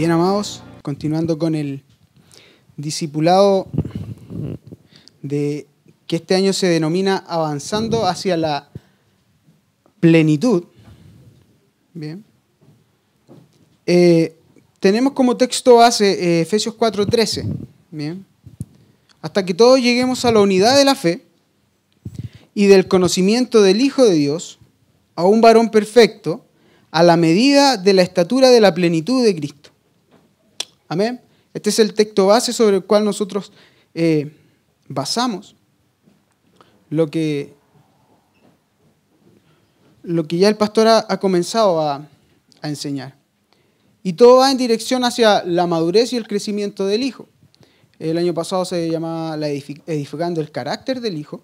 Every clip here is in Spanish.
Bien, amados, continuando con el discipulado de que este año se denomina avanzando hacia la plenitud. Bien. Eh, tenemos como texto base eh, Efesios 4:13. Bien. Hasta que todos lleguemos a la unidad de la fe y del conocimiento del Hijo de Dios, a un varón perfecto, a la medida de la estatura de la plenitud de Cristo. Amén. Este es el texto base sobre el cual nosotros eh, basamos lo que, lo que ya el pastor ha, comenzado a, enseñar. Y todo va en dirección hacia la madurez y el crecimiento del hijo. El año pasado se llamaba la edificando el carácter del hijo.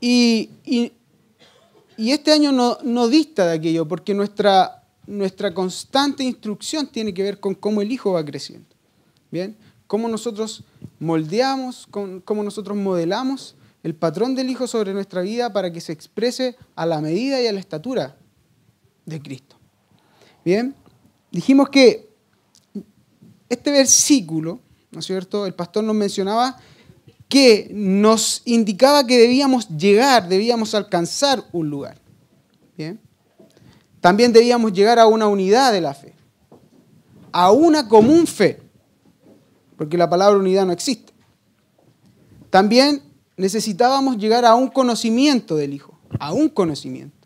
Y, este año no, no, dista de aquello, porque nuestra nuestra constante instrucción tiene que ver con cómo el hijo va creciendo. ¿Bien? Cómo nosotros moldeamos, cómo nosotros modelamos el patrón del hijo sobre nuestra vida para que se exprese a la medida y a la estatura de Cristo. Bien, dijimos que este versículo, ¿no es cierto? El pastor nos mencionaba que nos indicaba que debíamos llegar, debíamos alcanzar un lugar. Bien. También debíamos llegar a una unidad de la fe, a una común fe, porque la palabra unidad no existe. También necesitábamos llegar a un conocimiento del Hijo, a un conocimiento.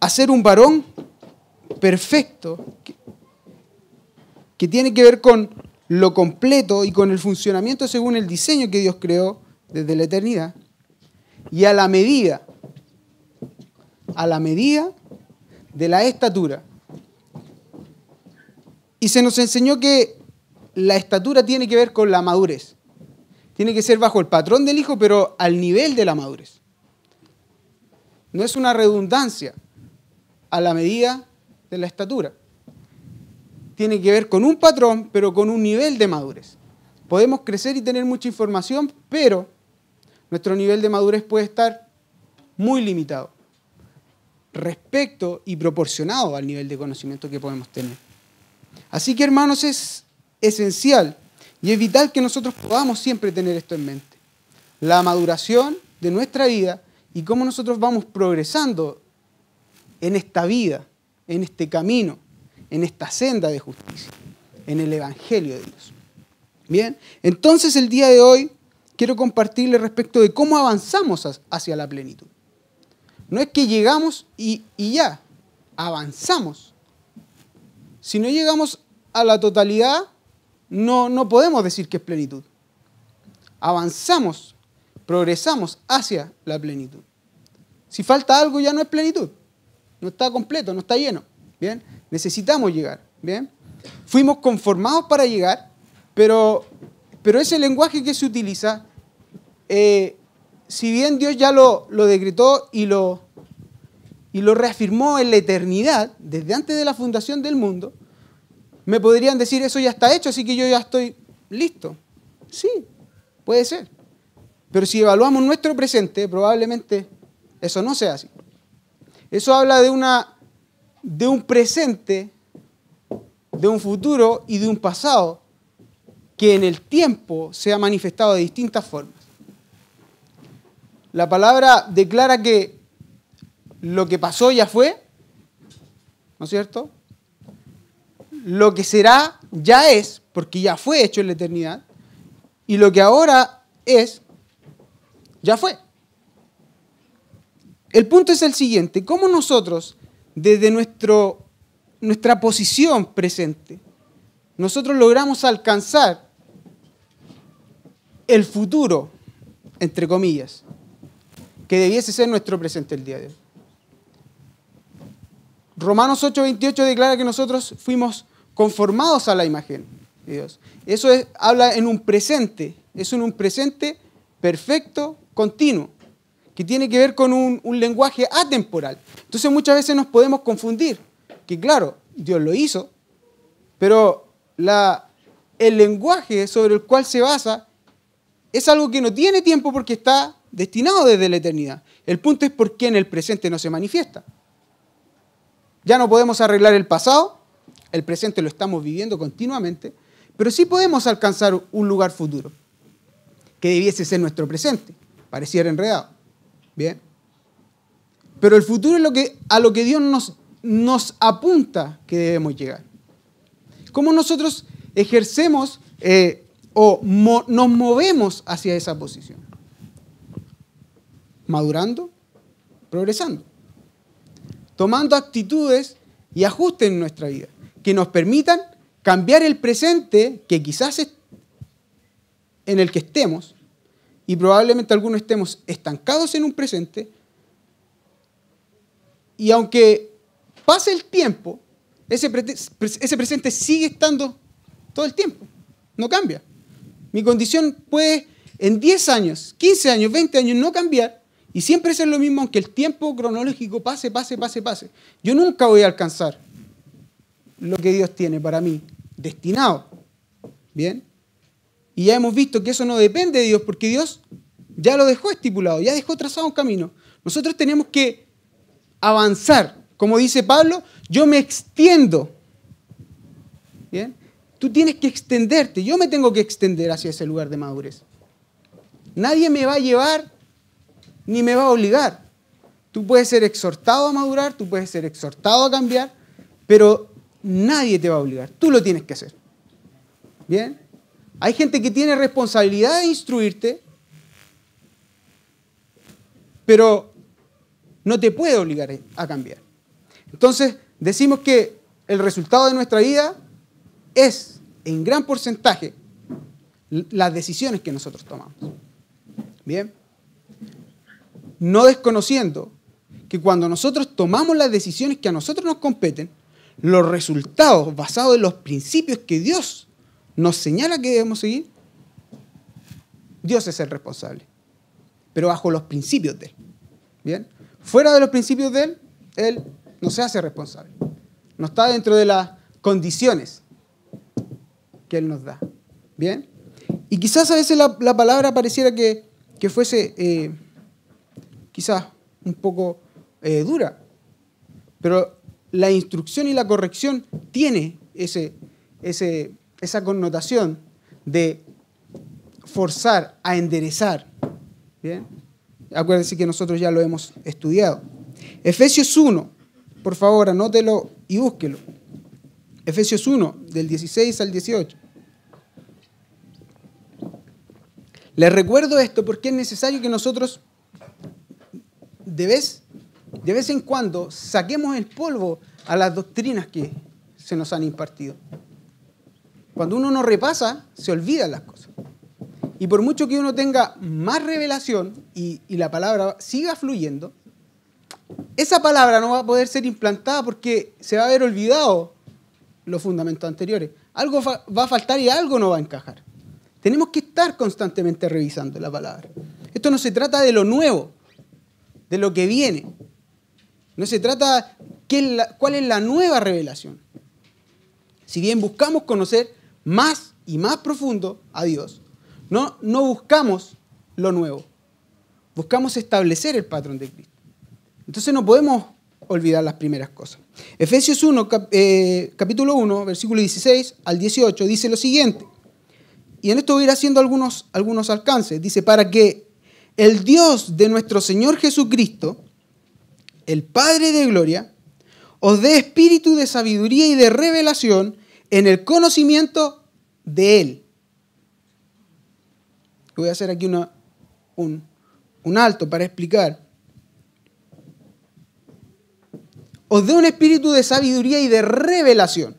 A ser un varón perfecto que, que tiene que ver con lo completo y con el funcionamiento según el diseño que Dios creó desde la eternidad y a la medida, a la medida de la estatura. Y se nos enseñó que la estatura tiene que ver con la madurez. Tiene que ser bajo el patrón del hijo, pero al nivel de la madurez. No es una redundancia a la medida de la estatura tiene que ver con un patrón, pero con un nivel de madurez. Podemos crecer y tener mucha información, pero nuestro nivel de madurez puede estar muy limitado respecto y proporcionado al nivel de conocimiento que podemos tener. Así que hermanos, es esencial y es vital que nosotros podamos siempre tener esto en mente. La maduración de nuestra vida y cómo nosotros vamos progresando en esta vida, en este camino en esta senda de justicia, en el Evangelio de Dios. Bien, entonces el día de hoy quiero compartirle respecto de cómo avanzamos hacia la plenitud. No es que llegamos y, ya, avanzamos. Si no llegamos a la totalidad, no, no podemos decir que es plenitud. Avanzamos, progresamos hacia la plenitud. Si falta algo ya no es plenitud. No está completo, no está lleno. Bien, necesitamos llegar. ¿bien? Fuimos conformados para llegar, pero, pero ese lenguaje que se utiliza, eh, si bien Dios ya lo, lo decretó y lo, y lo reafirmó en la eternidad, desde antes de la fundación del mundo, me podrían decir, eso ya está hecho, así que yo ya estoy listo. Sí, puede ser. Pero si evaluamos nuestro presente, probablemente eso no sea así. Eso habla de una de un presente, de un futuro y de un pasado que en el tiempo se ha manifestado de distintas formas. La palabra declara que lo que pasó ya fue, ¿no es cierto? Lo que será ya es, porque ya fue hecho en la eternidad, y lo que ahora es, ya fue. El punto es el siguiente, ¿cómo nosotros desde nuestro, nuestra posición presente, nosotros logramos alcanzar el futuro, entre comillas, que debiese ser nuestro presente el día de hoy. Romanos 8:28 declara que nosotros fuimos conformados a la imagen de Dios. Eso habla en un presente, es un presente perfecto, continuo, que tiene que ver con un, lenguaje atemporal. Entonces muchas veces nos podemos confundir, que claro, Dios lo hizo, pero el lenguaje sobre el cual se basa es algo que no tiene tiempo porque está destinado desde la eternidad. El punto es por qué en el presente no se manifiesta. Ya no podemos arreglar el pasado, el presente lo estamos viviendo continuamente, pero sí podemos alcanzar un lugar futuro, que debiese ser nuestro presente. Pareciera enredado. Bien. Pero el futuro es lo que, a lo que Dios nos, apunta que debemos llegar. ¿Cómo nosotros ejercemos eh, o nos movemos hacia esa posición? Madurando, progresando, tomando actitudes y ajustes en nuestra vida que nos permitan cambiar el presente que quizás es en el que estemos y probablemente algunos estemos estancados en un presente y aunque pase el tiempo, ese, ese presente sigue estando todo el tiempo, no cambia. Mi condición puede en 10 años, 15 años, 20 años no cambiar y siempre ser lo mismo aunque el tiempo cronológico pase, pase, pase, pase. Yo nunca voy a alcanzar lo que Dios tiene para mí destinado. ¿Bien? Y ya hemos visto que eso no depende de Dios porque Dios ya lo dejó estipulado, ya dejó trazado un camino. Nosotros tenemos que avanzar. Como dice Pablo, yo me extiendo. ¿Bien? Tú tienes que extenderte, yo me tengo que extender hacia ese lugar de madurez. Nadie me va a llevar ni me va a obligar. Tú puedes ser exhortado a madurar, tú puedes ser exhortado a cambiar, pero nadie te va a obligar. Tú lo tienes que hacer. ¿Bien? Hay gente que tiene responsabilidad de instruirte, pero no te puede obligar a cambiar. Entonces, decimos que el resultado de nuestra vida es, en gran porcentaje, las decisiones que nosotros tomamos. Bien no desconociendo que cuando nosotros tomamos las decisiones que a nosotros nos competen, los resultados basados en los principios que Dios nos señala que debemos seguir, Dios es el responsable, pero bajo los principios de Él. ¿Bien? Fuera de los principios de Él, Él no se hace responsable. No está dentro de las condiciones que Él nos da. ¿Bien? Y quizás a veces la, palabra pareciera que, fuese... Eh, quizás un poco eh, dura, pero la instrucción y la corrección tiene ese, esa connotación de forzar a enderezar. ¿Bien? Acuérdense que nosotros ya lo hemos estudiado. Efesios 1, por favor, anótelo y búsquelo. Efesios 1, del 16 al 18. Les recuerdo esto porque es necesario que nosotros de vez, de vez en cuando saquemos el polvo a las doctrinas que se nos han impartido. Cuando uno no repasa, se olvidan las cosas. Y por mucho que uno tenga más revelación y, la palabra siga fluyendo, esa palabra no va a poder ser implantada porque se va a haber olvidado los fundamentos anteriores. Algo va a faltar y algo no va a encajar. Tenemos que estar constantemente revisando la palabra. Esto no se trata de lo nuevo, de lo que viene. No se trata qué cuál es la nueva revelación. Si bien buscamos conocer más y más profundo a Dios, no, no buscamos lo nuevo, buscamos establecer el patrón de Cristo. Entonces no podemos olvidar las primeras cosas. Efesios 1, eh, capítulo 1, versículo 16 al 18, dice lo siguiente. Y en esto voy a ir haciendo algunos, algunos alcances. Dice, para que el Dios de nuestro Señor Jesucristo, el Padre de Gloria, os dé espíritu de sabiduría y de revelación en el conocimiento de Él. Voy a hacer aquí una, un, un alto para explicar. Os dé un espíritu de sabiduría y de revelación.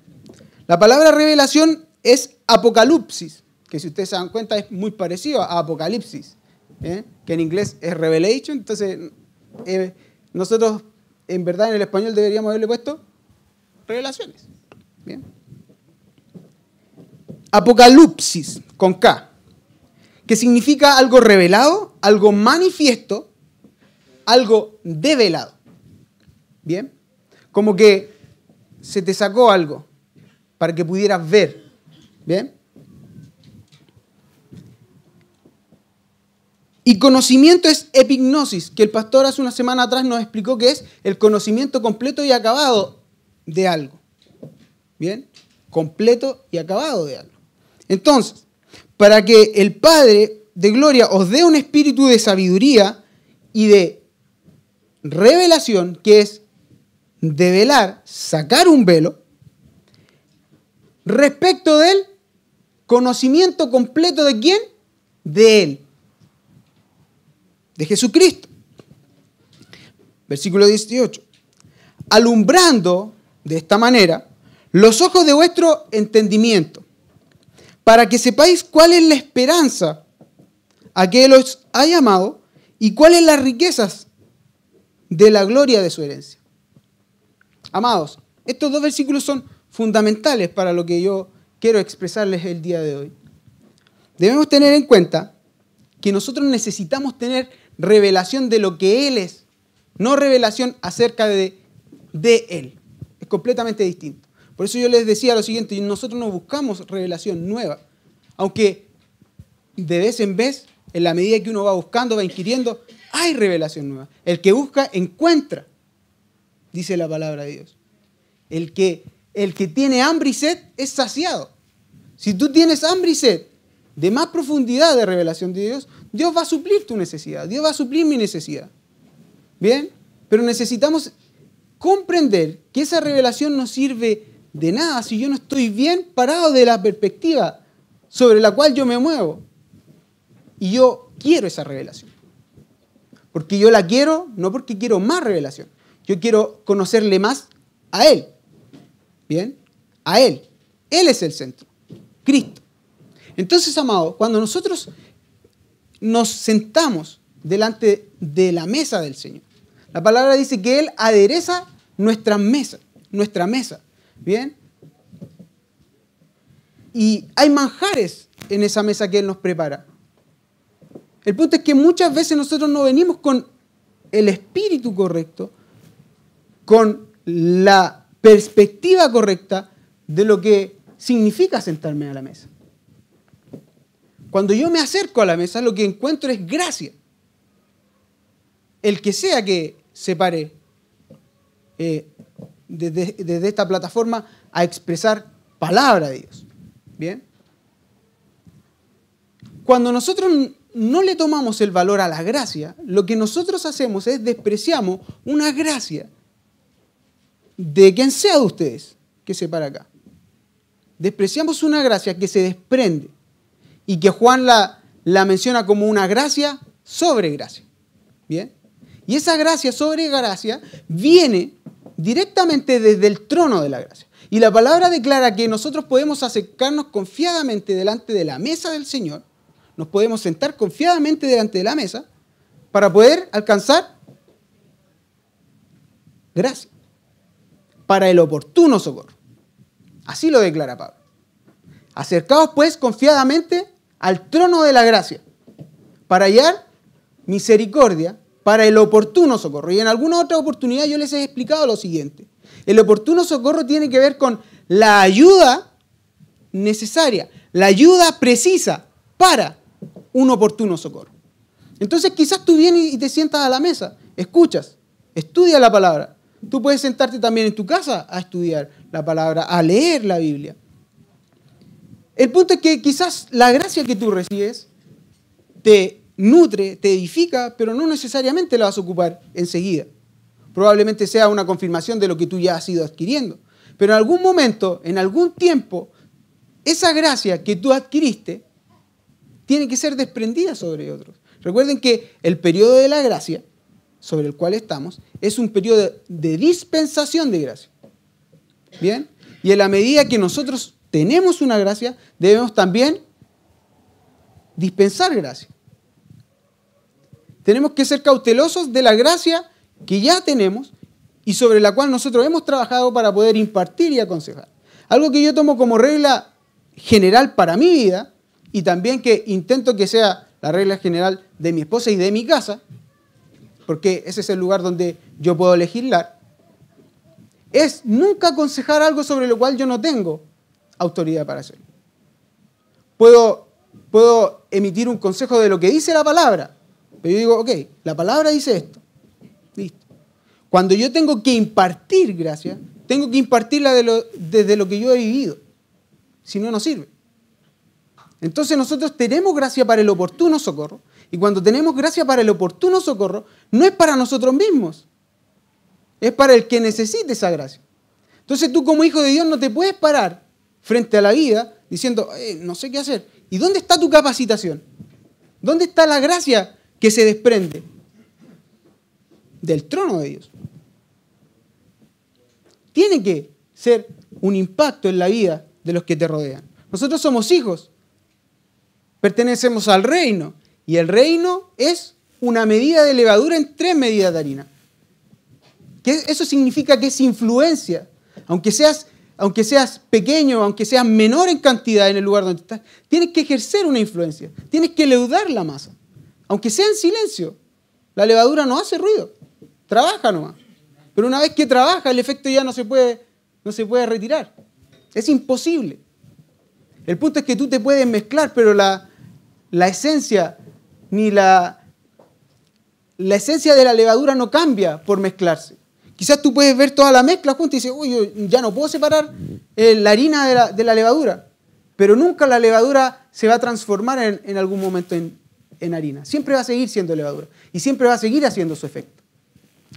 La palabra revelación es apocalipsis, que si ustedes se dan cuenta es muy parecido a apocalipsis. ¿eh? que en inglés es revelation, entonces eh, nosotros en verdad en el español deberíamos haberle puesto revelaciones. Bien. Apocalipsis con K, que significa algo revelado, algo manifiesto, algo develado. ¿Bien? Como que se te sacó algo para que pudieras ver. ¿Bien? Y conocimiento es epignosis, que el pastor hace una semana atrás nos explicó que es el conocimiento completo y acabado de algo. ¿Bien? Completo y acabado de algo. Entonces, para que el Padre de Gloria os dé un espíritu de sabiduría y de revelación, que es develar, sacar un velo, respecto del conocimiento completo de quién? De Él, de Jesucristo. Versículo 18. Alumbrando de esta manera los ojos de vuestro entendimiento, para que sepáis cuál es la esperanza a que Él os ha llamado y cuáles las riquezas de la gloria de su herencia. Amados, estos dos versículos son fundamentales para lo que yo quiero expresarles el día de hoy. Debemos tener en cuenta que nosotros necesitamos tener revelación de lo que Él es, no revelación acerca de, de Él. Es completamente distinto. Por eso yo les decía lo siguiente, nosotros no buscamos revelación nueva, aunque de vez en vez, en la medida que uno va buscando, va inquiriendo, hay revelación nueva. El que busca, encuentra, dice la palabra de Dios. El que, el que tiene hambre y sed es saciado. Si tú tienes hambre y sed de más profundidad de revelación de Dios, Dios va a suplir tu necesidad, Dios va a suplir mi necesidad. ¿Bien? Pero necesitamos comprender que esa revelación no sirve de nada si yo no estoy bien parado de la perspectiva sobre la cual yo me muevo. Y yo quiero esa revelación. Porque yo la quiero, no porque quiero más revelación. Yo quiero conocerle más a Él. ¿Bien? A Él. Él es el centro. Cristo. Entonces, amados, cuando nosotros nos sentamos delante de la mesa del Señor, la palabra dice que Él adereza nuestra mesa, nuestra mesa. ¿Bien? Y hay manjares en esa mesa que Él nos prepara. El punto es que muchas veces nosotros no venimos con el espíritu correcto, con la perspectiva correcta de lo que significa sentarme a la mesa. Cuando yo me acerco a la mesa, lo que encuentro es gracia. El que sea que se pare eh, desde, esta plataforma a expresar palabra de Dios. ¿Bien? Cuando nosotros no le tomamos el valor a la gracia, lo que nosotros hacemos es despreciamos una gracia de quien sea de ustedes que se para acá. Despreciamos una gracia que se desprende y que Juan la, la menciona como una gracia sobre gracia. ¿Bien? Y esa gracia sobre gracia viene directamente desde el trono de la gracia. Y la palabra declara que nosotros podemos acercarnos confiadamente delante de la mesa del Señor, nos podemos sentar confiadamente delante de la mesa para poder alcanzar gracia, para el oportuno socorro. Así lo declara Pablo. Acercaos pues confiadamente al trono de la gracia, para hallar misericordia, para el oportuno socorro. Y en alguna otra oportunidad yo les he explicado lo siguiente. El oportuno socorro tiene que ver con la ayuda necesaria, la ayuda precisa para un oportuno socorro. Entonces quizás tú vienes y te sientas a la mesa, escuchas, estudia la palabra. Tú puedes sentarte también en tu casa a estudiar la palabra, a leer la Biblia. El punto es que quizás la gracia que tú recibes te nutre, te edifica, pero no necesariamente la vas a ocupar enseguida. Probablemente sea una confirmación de lo que tú ya has ido adquiriendo. Pero en algún momento, en algún tiempo, esa gracia que tú adquiriste tiene que ser desprendida sobre otros. Recuerden que el periodo de la gracia, sobre el cual estamos, es un periodo de dispensación de gracia. ¿Bien? Y en la medida que nosotros tenemos una gracia, debemos también dispensar gracia. Tenemos que ser cautelosos de la gracia que ya tenemos y sobre la cual nosotros hemos trabajado para poder impartir y aconsejar. Algo que yo tomo como regla general para mi vida y también que intento que sea la regla general de mi esposa y de mi casa, porque ese es el lugar donde yo puedo legislar, es nunca aconsejar algo sobre lo cual yo no tengo autoridad para hacerlo. Puedo, puedo emitir un consejo de lo que dice la palabra, pero yo digo, ok, la palabra dice esto. Listo. Cuando yo tengo que impartir gracia, tengo que impartirla desde lo que yo he vivido. Si no, no sirve. Entonces nosotros tenemos gracia para el oportuno socorro. Y cuando tenemos gracia para el oportuno socorro, no es para nosotros mismos. Es para el que necesite esa gracia. Entonces tú como hijo de Dios no te puedes parar frente a la vida diciendo, eh, no sé qué hacer. ¿Y dónde está tu capacitación? ¿Dónde está la gracia que se desprende? Del trono de Dios. Tiene que ser un impacto en la vida de los que te rodean. Nosotros somos hijos, pertenecemos al reino y el reino es una medida de levadura en tres medidas de harina. Eso significa que es influencia. Aunque seas, aunque seas pequeño, aunque seas menor en cantidad en el lugar donde estás, tienes que ejercer una influencia. Tienes que leudar la masa. Aunque sea en silencio. La levadura no hace ruido. Trabaja nomás. Pero una vez que trabaja, el efecto ya no se puede, no se puede retirar. Es imposible. El punto es que tú te puedes mezclar, pero la, la esencia ni la, la esencia de la levadura no cambia por mezclarse. Quizás tú puedes ver toda la mezcla junta y dices, uy, ya no puedo separar eh, la harina de la, levadura. Pero nunca la levadura se va a transformar en, algún momento en, harina. Siempre va a seguir siendo levadura. Y siempre va a seguir haciendo su efecto.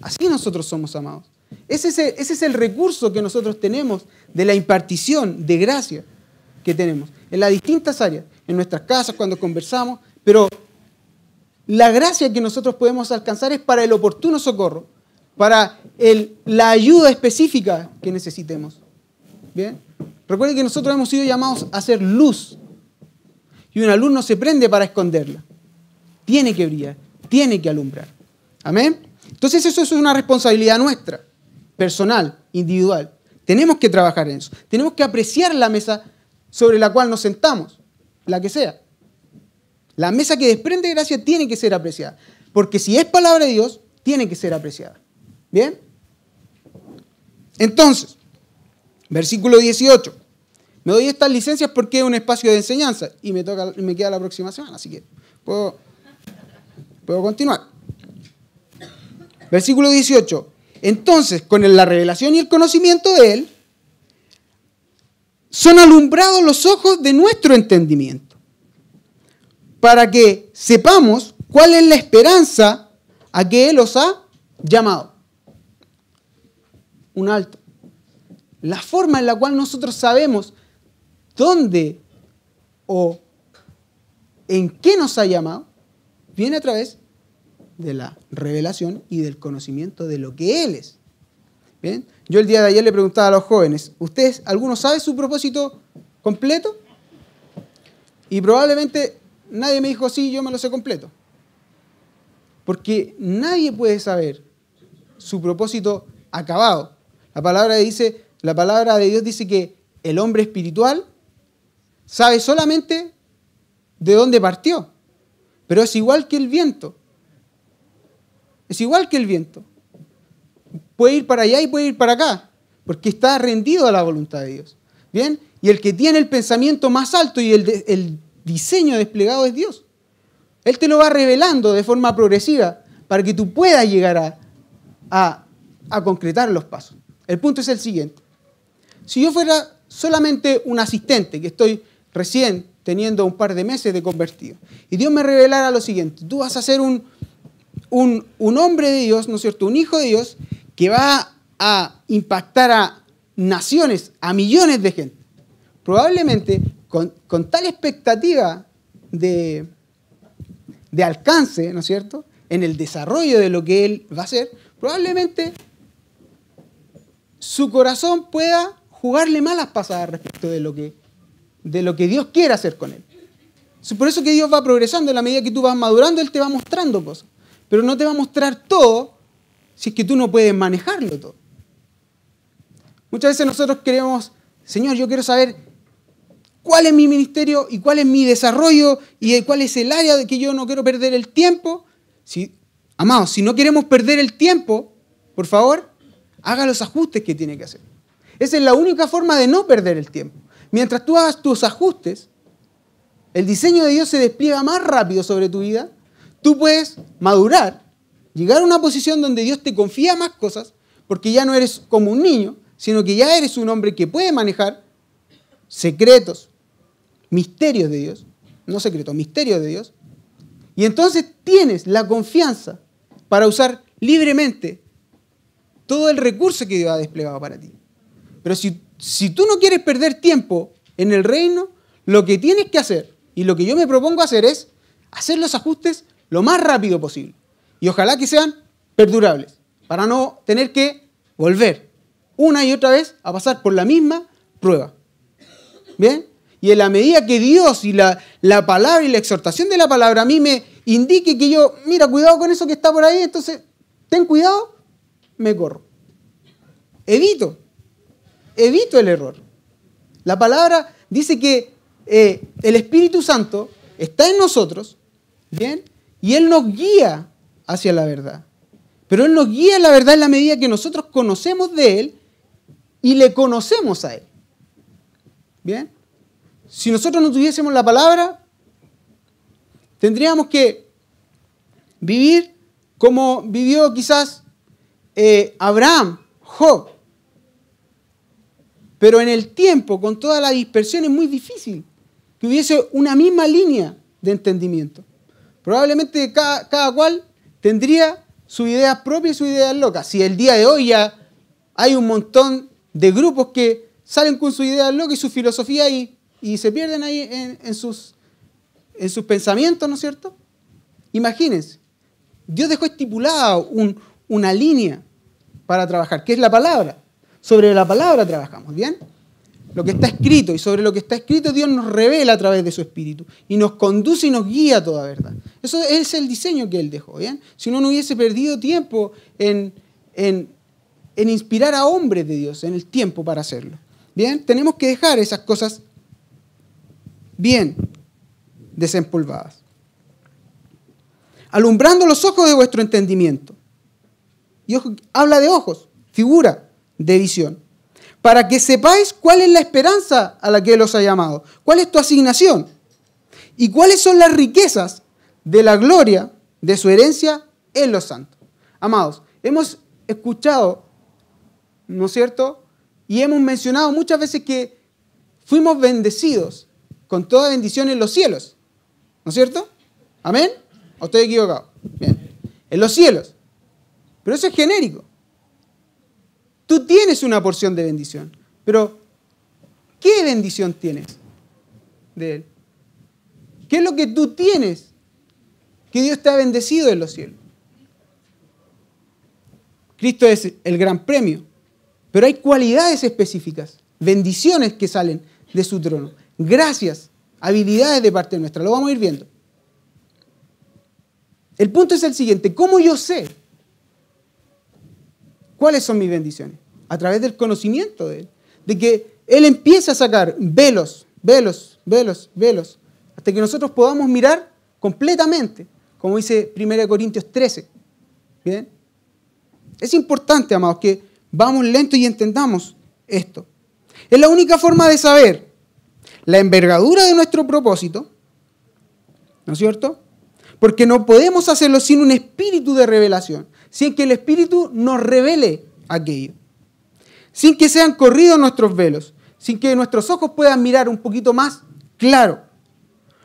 Así nosotros somos amados. Ese es, el, ese es el recurso que nosotros tenemos de la impartición de gracia que tenemos en las distintas áreas, en nuestras casas, cuando conversamos, pero la gracia que nosotros podemos alcanzar es para el oportuno socorro, para la ayuda específica que necesitemos. ¿Bien? Recuerden que nosotros hemos sido llamados a ser luz. Y una luz no se prende para esconderla. Tiene que brillar, tiene que alumbrar. Amén. Entonces eso es una responsabilidad nuestra, personal, individual. Tenemos que trabajar en eso. Tenemos que apreciar la mesa sobre la cual nos sentamos, la que sea. La mesa que desprende gracia tiene que ser apreciada. Porque si es palabra de Dios, tiene que ser apreciada. ¿Bien? Entonces, versículo 18. Me doy estas licencias porque es un espacio de enseñanza y me, toca, me queda la próxima semana, así que puedo, puedo continuar. Versículo 18. Entonces, con la revelación y el conocimiento de Él, son alumbrados los ojos de nuestro entendimiento, para que sepamos cuál es la esperanza a que Él os ha llamado un alto. La forma en la cual nosotros sabemos dónde o en qué nos ha llamado viene a través de la revelación y del conocimiento de lo que Él es. ¿Bien? Yo el día de ayer le preguntaba a los jóvenes, ¿ustedes, alguno sabe su propósito completo? Y probablemente nadie me dijo, sí, yo me lo sé completo. Porque nadie puede saber su propósito acabado. La palabra, dice, la palabra de Dios dice que el hombre espiritual sabe solamente de dónde partió, pero es igual que el viento. Es igual que el viento. Puede ir para allá y puede ir para acá, porque está rendido a la voluntad de Dios. ¿Bien? Y el que tiene el pensamiento más alto y el, diseño desplegado es Dios. Él te lo va revelando de forma progresiva para que tú puedas llegar a, a concretar los pasos. El punto es el siguiente. Si yo fuera solamente un asistente, que estoy recién teniendo un par de meses de convertido, y Dios me revelara lo siguiente, tú vas a ser un, un, hombre de Dios, ¿no es cierto? Un hijo de Dios que va a impactar a naciones, a millones de gente. Probablemente con, tal expectativa de, de alcance, ¿no es cierto? En el desarrollo de lo que él va a hacer, probablemente su corazón pueda jugarle malas pasadas respecto de lo que, de lo que Dios quiere hacer con él. Es por eso que Dios va progresando, en la medida que tú vas madurando, Él te va mostrando cosas. Pero no te va a mostrar todo si es que tú no puedes manejarlo todo. Muchas veces nosotros queremos, Señor, yo quiero saber cuál es mi ministerio y cuál es mi desarrollo y cuál es el área de que yo no quiero perder el tiempo. Si Amados, si no queremos perder el tiempo, por favor, haga los ajustes que tiene que hacer. Esa es la única forma de no perder el tiempo. Mientras tú hagas tus ajustes, el diseño de Dios se despliega más rápido sobre tu vida, tú puedes madurar, llegar a una posición donde Dios te confía más cosas, porque ya no eres como un niño, sino que ya eres un hombre que puede manejar secretos, misterios de Dios, no secretos, misterios de Dios, y entonces tienes la confianza para usar libremente todo el recurso que Dios ha desplegado para ti. Pero si, si tú no quieres perder tiempo en el reino, lo que tienes que hacer y lo que yo me propongo hacer es hacer los ajustes lo más rápido posible. Y ojalá que sean perdurables, para no tener que volver una y otra vez a pasar por la misma prueba. ¿Bien? Y en la medida que Dios y la, la palabra y la exhortación de la palabra a mí me indique que yo, mira, cuidado con eso que está por ahí, entonces, ten cuidado, me corro. Evito, evito el error. La palabra dice que eh, el Espíritu Santo está en nosotros, ¿bien? Y Él nos guía hacia la verdad. Pero Él nos guía la verdad en la medida que nosotros conocemos de Él y le conocemos a Él. ¿Bien? Si nosotros no tuviésemos la palabra, tendríamos que vivir como vivió quizás eh, Abraham, Job. Pero en el tiempo, con toda la dispersión, es muy difícil que hubiese una misma línea de entendimiento. Probablemente cada, cual tendría sus ideas propias y sus ideas locas. Si el día de hoy ya hay un montón de grupos que salen con sus ideas locas y su filosofía y, y se pierden ahí en, sus, en sus pensamientos, ¿no es cierto? Imagínense, Dios dejó estipulada una línea para trabajar, que es la palabra. Sobre la palabra trabajamos, ¿bien? Lo que está escrito y sobre lo que está escrito Dios nos revela a través de su Espíritu y nos conduce y nos guía a toda verdad. Eso es el diseño que Él dejó, ¿bien? Si uno no hubiese perdido tiempo en, en, en inspirar a hombres de Dios, en el tiempo para hacerlo. Bien, tenemos que dejar esas cosas bien desempolvadas. Alumbrando los ojos de vuestro entendimiento. Y habla de ojos, figura de visión para que sepáis cuál es la esperanza a la que Él os ha llamado, cuál es tu asignación y cuáles son las riquezas de la gloria de su herencia en los santos. Amados, hemos escuchado, ¿no es cierto? Y hemos mencionado muchas veces que fuimos bendecidos con toda bendición en los cielos, ¿no es cierto? ¿Amén? ¿O estoy equivocado? Bien, en los cielos. Pero eso es genérico. Tú tienes una porción de bendición, pero ¿qué bendición tienes de Él? ¿Qué es lo que tú tienes que Dios te ha bendecido en los cielos? Cristo es el gran premio, pero hay cualidades específicas, bendiciones que salen de su trono, gracias, habilidades de parte nuestra, lo vamos a ir viendo. El punto es el siguiente, ¿cómo yo sé ¿Cuáles son mis bendiciones? A través del conocimiento de Él. De que Él empieza a sacar velos, velos, velos, velos, hasta que nosotros podamos mirar completamente, como dice 1 Corintios 13. ¿Bien? Es importante, amados, que vamos lento y entendamos esto. Es la única forma de saber la envergadura de nuestro propósito, ¿no es cierto? Porque no podemos hacerlo sin un espíritu de revelación sin que el Espíritu nos revele aquello, sin que sean corridos nuestros velos, sin que nuestros ojos puedan mirar un poquito más claro.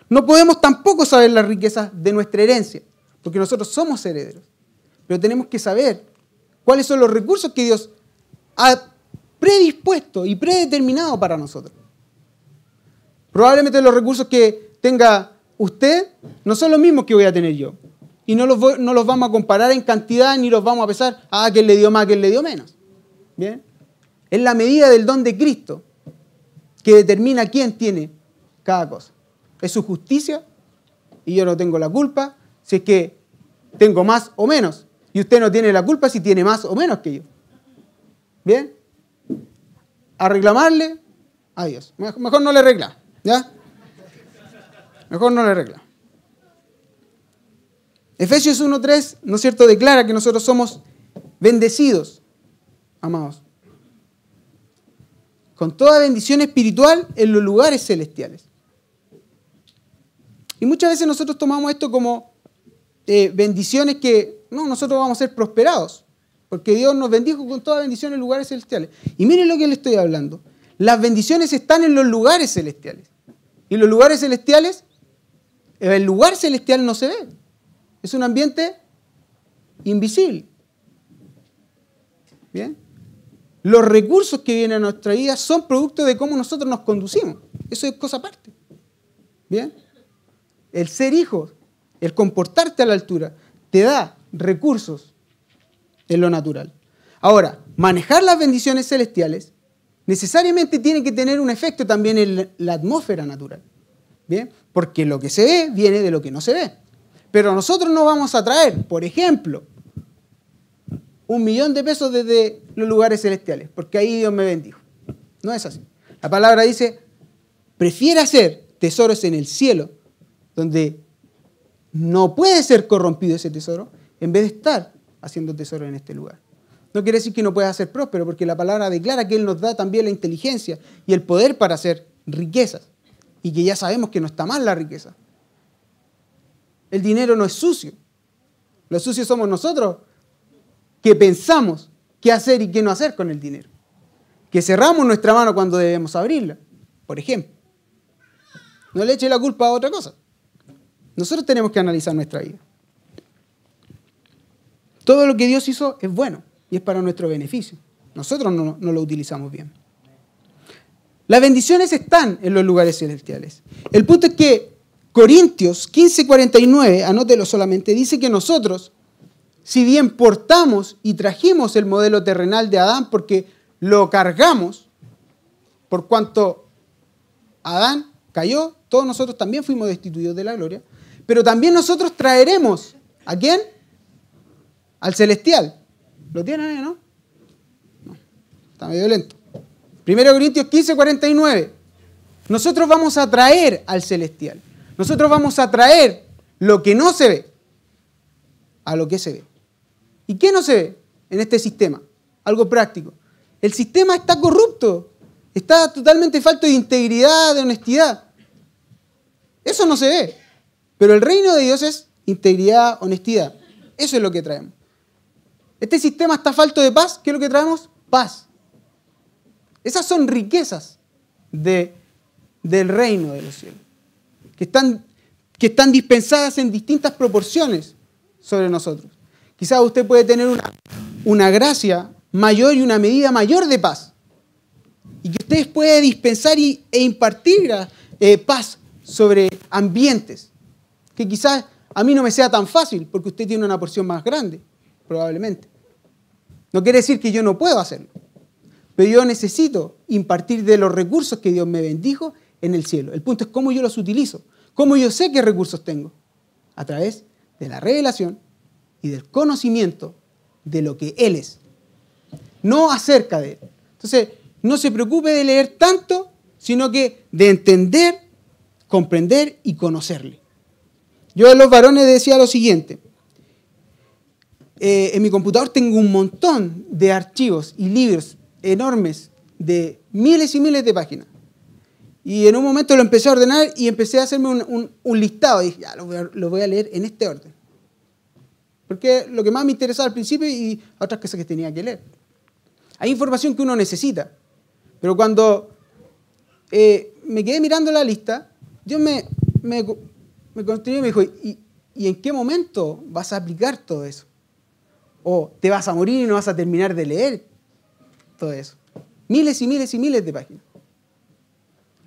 No podemos tampoco saber las riquezas de nuestra herencia, porque nosotros somos herederos, pero tenemos que saber cuáles son los recursos que Dios ha predispuesto y predeterminado para nosotros. Probablemente los recursos que tenga usted no son los mismos que voy a tener yo. Y no los, no los vamos a comparar en cantidad ni los vamos a pesar, ah, que le dio más, que le dio menos. ¿Bien? Es la medida del don de Cristo que determina quién tiene cada cosa. Es su justicia y yo no tengo la culpa si es que tengo más o menos. Y usted no tiene la culpa si tiene más o menos que yo. ¿Bien? A reclamarle a Dios. Mejor no le reclama. ¿Ya? Mejor no le reclama. Efesios 1.3, ¿no es cierto?, declara que nosotros somos bendecidos, amados, con toda bendición espiritual en los lugares celestiales. Y muchas veces nosotros tomamos esto como eh, bendiciones que, no, nosotros vamos a ser prosperados, porque Dios nos bendijo con toda bendición en lugares celestiales. Y miren lo que le estoy hablando. Las bendiciones están en los lugares celestiales. Y los lugares celestiales, el lugar celestial no se ve. Es un ambiente invisible. ¿Bien? Los recursos que vienen a nuestra vida son producto de cómo nosotros nos conducimos. Eso es cosa aparte. ¿Bien? El ser hijo, el comportarte a la altura, te da recursos en lo natural. Ahora, manejar las bendiciones celestiales necesariamente tiene que tener un efecto también en la atmósfera natural. ¿Bien? Porque lo que se ve viene de lo que no se ve. Pero nosotros no vamos a traer, por ejemplo, un millón de pesos desde los lugares celestiales, porque ahí Dios me bendijo. No es así. La palabra dice, prefiere hacer tesoros en el cielo, donde no puede ser corrompido ese tesoro, en vez de estar haciendo tesoro en este lugar. No quiere decir que no pueda ser próspero, porque la palabra declara que Él nos da también la inteligencia y el poder para hacer riquezas. Y que ya sabemos que no está mal la riqueza. El dinero no es sucio. Los sucios somos nosotros que pensamos qué hacer y qué no hacer con el dinero. Que cerramos nuestra mano cuando debemos abrirla, por ejemplo. No le eche la culpa a otra cosa. Nosotros tenemos que analizar nuestra vida. Todo lo que Dios hizo es bueno y es para nuestro beneficio. Nosotros no, lo utilizamos bien. Las bendiciones están en los lugares celestiales. El punto es que Corintios 15:49, anótelo solamente, dice que nosotros, si bien portamos y trajimos el modelo terrenal de Adán porque lo cargamos, por cuanto Adán cayó, todos nosotros también fuimos destituidos de la gloria, pero también nosotros traeremos, ¿a quién? Al celestial. ¿Lo tienen ahí, no? No, está medio lento. 1 Corintios 15, 49. Nosotros vamos a traer al celestial. Nosotros vamos a traer lo que no se ve a lo que se ve. ¿Y qué no se ve en este sistema? Algo práctico. El sistema está corrupto, está totalmente falto de integridad, de honestidad. Eso no se ve. Pero el reino de Dios es integridad, honestidad. Eso es lo que traemos. Este sistema está falto de paz. ¿Qué es lo que traemos? Paz. Esas son riquezas de, del reino de los cielos, que están, que están dispensadas en distintas proporciones sobre nosotros. Quizás usted puede tener una, una gracia mayor y una medida mayor de paz. Y que usted puede dispensar y, e impartir eh, paz sobre ambientes. Que quizás a mí no me sea tan fácil porque usted tiene una porción más grande probablemente. No quiere decir que yo no puedo hacerlo, pero yo necesito impartir de los recursos que Dios me bendijo en el cielo. El punto es cómo yo los utilizo, cómo yo sé qué recursos tengo, a través de la revelación y del conocimiento de lo que Él es, no acerca de Él. Entonces, no se preocupe de leer tanto, sino que de entender, comprender y conocerle. Yo a los varones decía lo siguiente, eh, en mi computador tengo un montón de archivos y libros enormes de miles y miles de páginas. Y en un momento lo empecé a ordenar y empecé a hacerme un, listado. Y dije, ya, lo voy, a, leer en este orden. Porque lo que más me interesaba al principio y otras cosas que tenía que leer. Hay información que uno necesita. Pero cuando eh, me quedé mirando la lista, Dios me, me, me y me dijo, ¿y, ¿y en qué momento vas a aplicar todo eso? o te vas a morir y no vas a terminar de leer todo eso. Miles y miles y miles de páginas.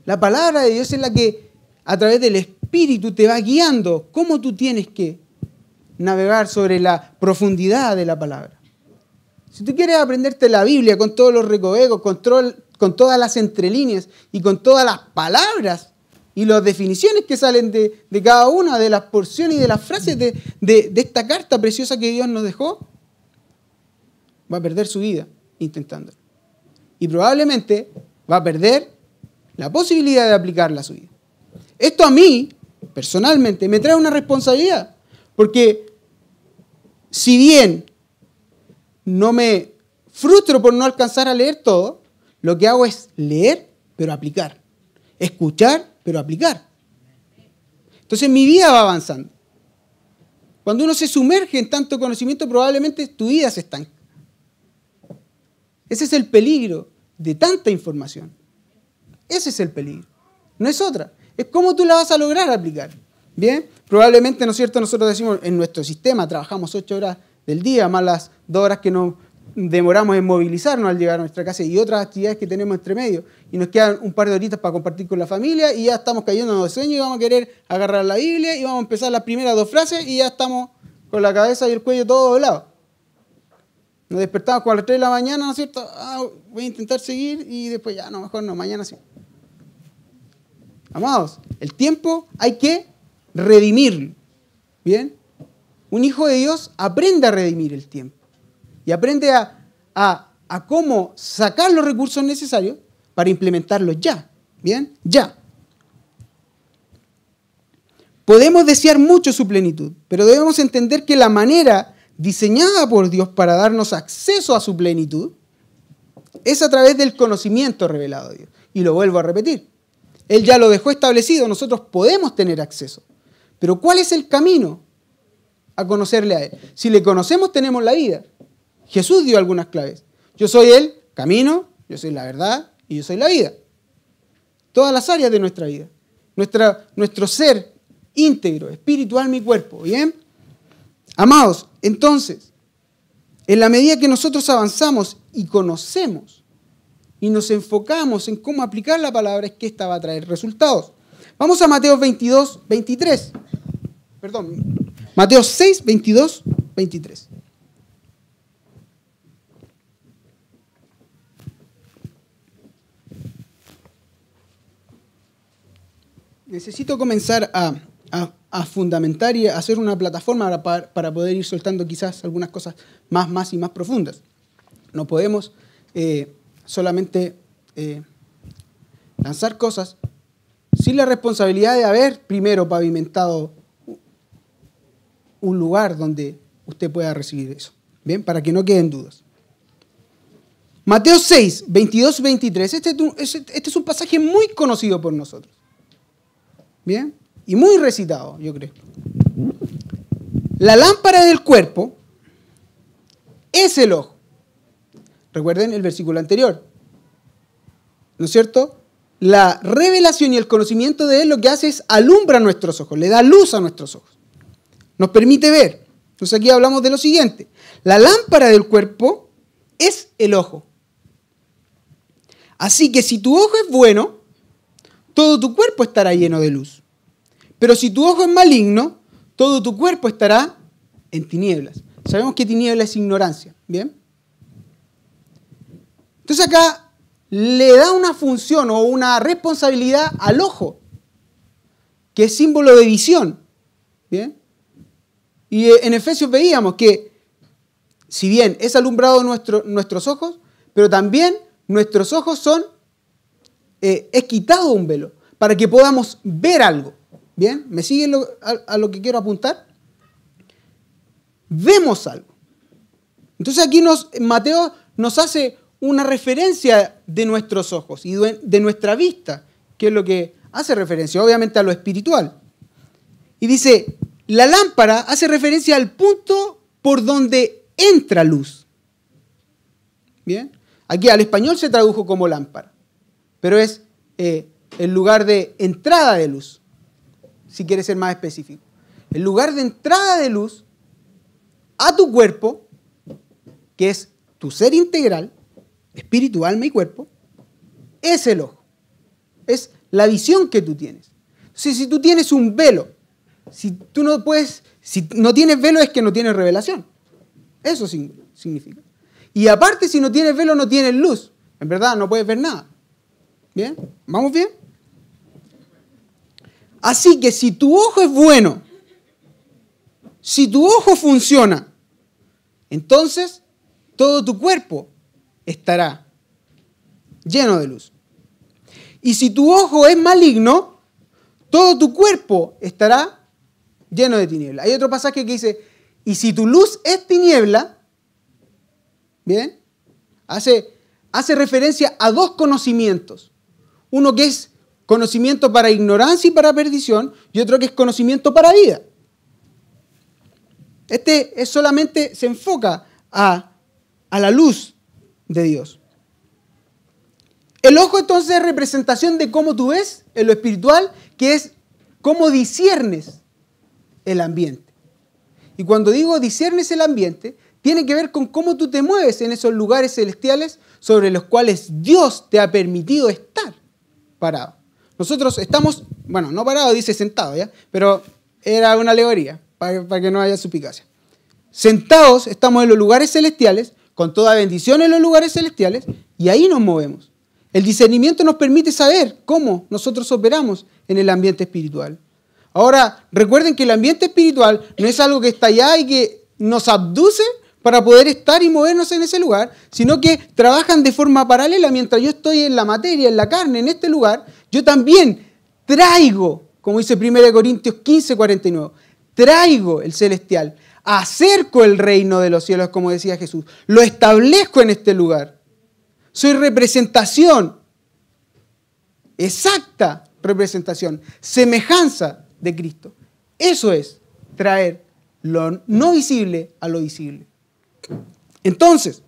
La palabra de Dios es la que a través del Espíritu te va guiando cómo tú tienes que navegar sobre la profundidad de la palabra. Si tú quieres aprenderte la Biblia con todos los recovecos, con, con todas las entrelíneas y con todas las palabras y las definiciones que salen de, cada una de las porciones y de las frases de, de esta carta preciosa que Dios nos dejó, va a perder su vida intentándolo. Y probablemente va a perder la posibilidad de aplicarla a su vida. Esto a mí, personalmente, me trae una responsabilidad, porque si bien no me frustro por no alcanzar a leer todo, lo que hago es leer, pero aplicar. Escuchar, pero aplicar. Entonces mi vida va avanzando. Cuando uno se sumerge en tanto conocimiento, probablemente tu vida se estanca. Ese es el peligro de tanta información. Ese es el peligro. No es otra. Es cómo tú la vas a lograr aplicar. Bien, probablemente, ¿no es cierto? Nosotros decimos, en nuestro sistema trabajamos ocho horas del día, más las dos horas que nos demoramos en movilizarnos al llegar a nuestra casa y otras actividades que tenemos entre medio. Y nos quedan un par de horitas para compartir con la familia y ya estamos cayendo de sueño y vamos a querer agarrar la Biblia y vamos a empezar las primeras dos frases y ya estamos con la cabeza y el cuello todo doblado. Nos despertamos a las 3 de la mañana, ¿no es cierto? Ah, voy a intentar seguir y después ya, no, mejor no, mañana sí. Amados, el tiempo hay que redimirlo. ¿Bien? Un hijo de Dios aprende a redimir el tiempo y aprende a, a, cómo sacar los recursos necesarios para implementarlos ya. ¿Bien? Ya. Podemos desear mucho su plenitud, pero debemos entender que la manera diseñada por Dios para darnos acceso a su plenitud es a través del conocimiento revelado de Dios. Y lo vuelvo a repetir. Él ya lo dejó establecido, nosotros podemos tener acceso. Pero ¿cuál es el camino a conocerle a Él? Si le conocemos, tenemos la vida. Jesús dio algunas claves. Yo soy el camino, yo soy la verdad y yo soy la vida. Todas las áreas de nuestra vida. Nuestro ser íntegro, espiritual, mi cuerpo. ¿Bien? Amados, entonces, en la medida que nosotros avanzamos y conocemos y nos enfocamos en cómo aplicar la palabra, es que esta va a traer resultados. Vamos a Mateo 22, 23. Perdón, Mateo 6, 22, 23. necesito comenzar a, fundamentar y a hacer una plataforma para, poder ir soltando quizás algunas cosas más, más y más profundas. No podemos eh, solamente eh, lanzar cosas sin la responsabilidad de haber primero pavimentado un lugar donde usted pueda recibir eso. Bien, para que no queden dudas. Mateo 6, 22, 23. Este, este es un pasaje muy conocido por nosotros. Bien, y muy recitado, yo creo. La lámpara del cuerpo es el ojo. Recuerden el versículo anterior. ¿No es cierto? La revelación y el conocimiento de Él lo que hace es alumbra nuestros ojos, le da luz a nuestros ojos. Nos permite ver. Entonces aquí hablamos de lo siguiente. La lámpara del cuerpo es el ojo. Así que si tu ojo es bueno, todo tu cuerpo estará lleno de luz. Pero si tu ojo es maligno, todo tu cuerpo estará en tinieblas. Sabemos que tinieblas es ignorancia, ¿bien? Entonces acá le da una función o una responsabilidad al ojo, que es símbolo de visión, ¿bien? Y en Efesios veíamos que si bien es alumbrado nuestros ojos, pero también nuestros ojos son, eh, es quitado un velo para que podamos ver algo. ¿Bien? ¿Me siguen a, lo que quiero apuntar? Vemos algo. Entonces aquí nos, Mateo nos hace una referencia de nuestros ojos y de nuestra vista, que es lo que hace referencia, obviamente, a lo espiritual. Y dice, la lámpara hace referencia al punto por donde entra luz. Bien, aquí al español se tradujo como lámpara, pero es eh, el lugar de entrada de luz, si quieres ser más específico. El lugar de entrada de luz a tu cuerpo, que es tu ser integral, espíritu, alma y cuerpo, es el ojo. Es la visión que tú tienes. Si, si tú tienes un velo, si tú no puedes, si no tienes velo es que no tienes revelación. Eso significa. Y aparte, si no tienes velo, no tienes luz. En verdad, no puedes ver nada. ¿Bien? ¿Vamos bien? Así que si tu ojo es bueno, si tu ojo funciona, entonces todo tu cuerpo estará lleno de luz. Y si tu ojo es maligno, todo tu cuerpo estará lleno de tinieblas. Hay otro pasaje que dice, Y si tu luz es tiniebla, ¿bien? Hace, hace referencia a dos conocimientos. Uno que es conocimiento para ignorancia y para perdición, y otro que es conocimiento para vida. Este es solamente se enfoca a, a la luz de Dios. El ojo entonces es representación de cómo tú ves en lo espiritual, que es cómo disiernes el ambiente. Y cuando digo disiernes el ambiente, tiene que ver con cómo tú te mueves en esos lugares celestiales sobre los cuales Dios te ha permitido estar parado. Nosotros estamos, bueno, no parado, dice sentado, ¿ya? Pero era una alegoría, para, que no haya suspicacia. Sentados estamos en los lugares celestiales, con toda bendición en los lugares celestiales, y ahí nos movemos. El discernimiento nos permite saber cómo nosotros operamos en el ambiente espiritual. Ahora, recuerden que el ambiente espiritual no es algo que está allá y que nos abduce para poder estar y movernos en ese lugar, sino que trabajan de forma paralela. Mientras yo estoy en la materia, en la carne, en este lugar, yo también traigo, como dice 1 Corintios 15, 49, traigo el celestial, acerco el reino de los cielos, como decía Jesús, lo establezco en este lugar. Soy representación, exacta representación, semejanza de Cristo. Eso es traer lo no visible a lo visible. Entonces,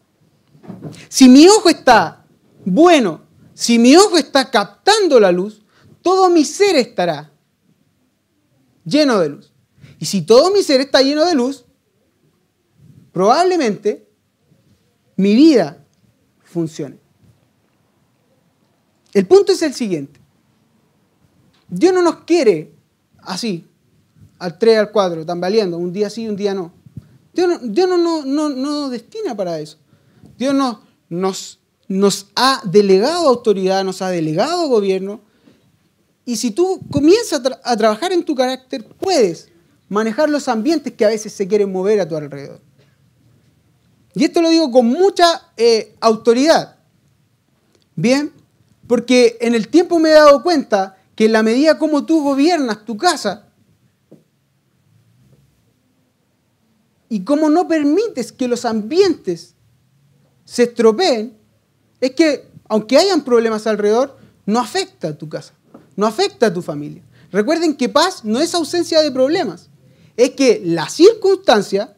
si mi ojo está bueno, si mi ojo está captando la luz, todo mi ser estará lleno de luz. Y si todo mi ser está lleno de luz, probablemente mi vida funcione. El punto es el siguiente. Dios no nos quiere así, al 3, al 4, tambaleando, un día sí, un día no. Dios no, no, no, no, nos destina para eso. Dios no, nos, nos ha delegado autoridad, nos ha delegado gobierno. Y si tú comienzas a, trabajar en tu carácter, puedes manejar los ambientes que a veces se quieren mover a tu alrededor. Y esto lo digo con mucha eh, autoridad. Bien, porque en el tiempo me he dado cuenta que en la medida como tú gobiernas tu casa y como no permites que los ambientes se estropeen, es que aunque hayan problemas alrededor, no afecta a tu casa, no afecta a tu familia. Recuerden que paz no es ausencia de problemas, es que la circunstancia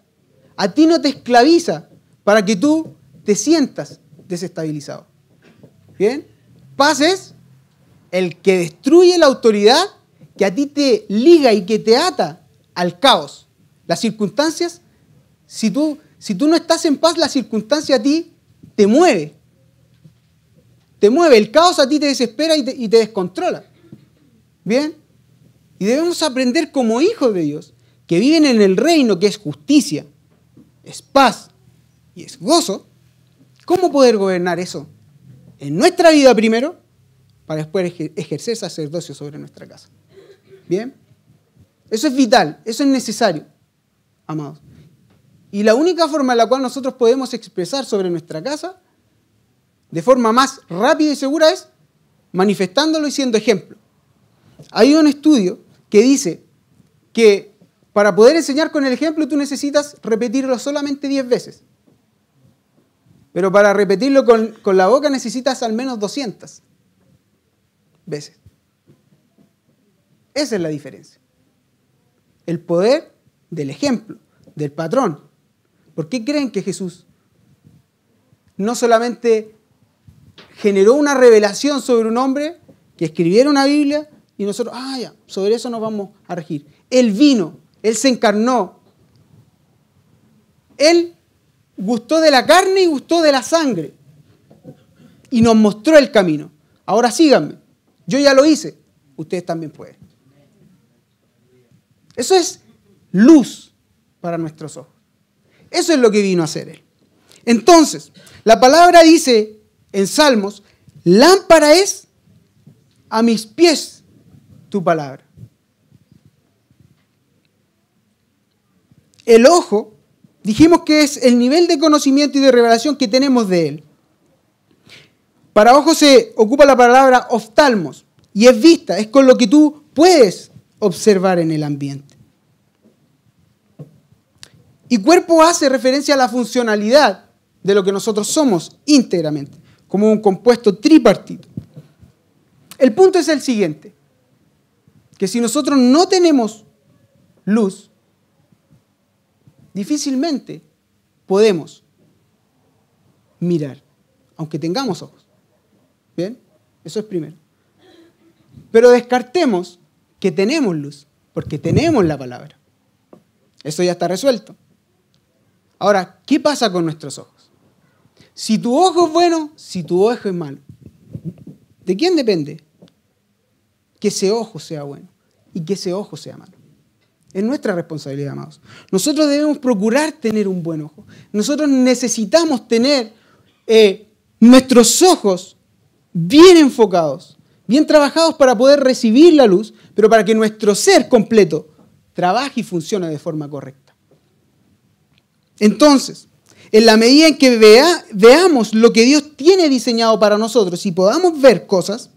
a ti no te esclaviza para que tú te sientas desestabilizado. ¿Bien? Paz es el que destruye la autoridad que a ti te liga y que te ata al caos. Las circunstancias, si tú, si tú no estás en paz, la circunstancia a ti te mueve. Te mueve. El caos a ti te desespera y te, y te descontrola. ¿Bien? Y debemos aprender como hijos de Dios, que viven en el reino que es justicia, es paz y es gozo, ¿cómo poder gobernar eso? En nuestra vida primero para después ejercer sacerdocio sobre nuestra casa. ¿Bien? Eso es vital, eso es necesario, amados. Y la única forma en la cual nosotros podemos expresar sobre nuestra casa, de forma más rápida y segura, es manifestándolo y siendo ejemplo. Hay un estudio que dice que para poder enseñar con el ejemplo tú necesitas repetirlo solamente 10 veces. Pero para repetirlo con, con la boca necesitas al menos 200 veces. Esa es la diferencia. El poder del ejemplo, del patrón. ¿Por qué creen que Jesús no solamente generó una revelación sobre un hombre que escribiera una Biblia y nosotros, ah, ya, sobre eso nos vamos a regir? Él vino, Él se encarnó. Él gustó de la carne y gustó de la sangre. Y nos mostró el camino. Ahora síganme. Yo ya lo hice, ustedes también pueden. Eso es luz para nuestros ojos. Eso es lo que vino a hacer Él. Entonces, la palabra dice en Salmos, lámpara es a mis pies tu palabra. El ojo, dijimos que es el nivel de conocimiento y de revelación que tenemos de Él. Para ojo se ocupa la palabra oftalmos y es vista, es con lo que tú puedes observar en el ambiente. Y cuerpo hace referencia a la funcionalidad de lo que nosotros somos íntegramente, como un compuesto tripartito. El punto es el siguiente, que si nosotros no tenemos luz, difícilmente podemos mirar, aunque tengamos ojos. ¿Bien? Eso es primero. Pero descartemos que tenemos luz, porque tenemos la palabra. Eso ya está resuelto. Ahora, ¿qué pasa con nuestros ojos? Si tu ojo es bueno, si tu ojo es malo. ¿De quién depende? Que ese ojo sea bueno y que ese ojo sea malo. Es nuestra responsabilidad, amados. Nosotros debemos procurar tener un buen ojo. Nosotros necesitamos tener eh, nuestros ojos bien enfocados, bien trabajados para poder recibir la luz, pero para que nuestro ser completo trabaje y funcione de forma correcta. Entonces, en la medida en que veamos lo que Dios tiene diseñado para nosotros y podamos ver cosas,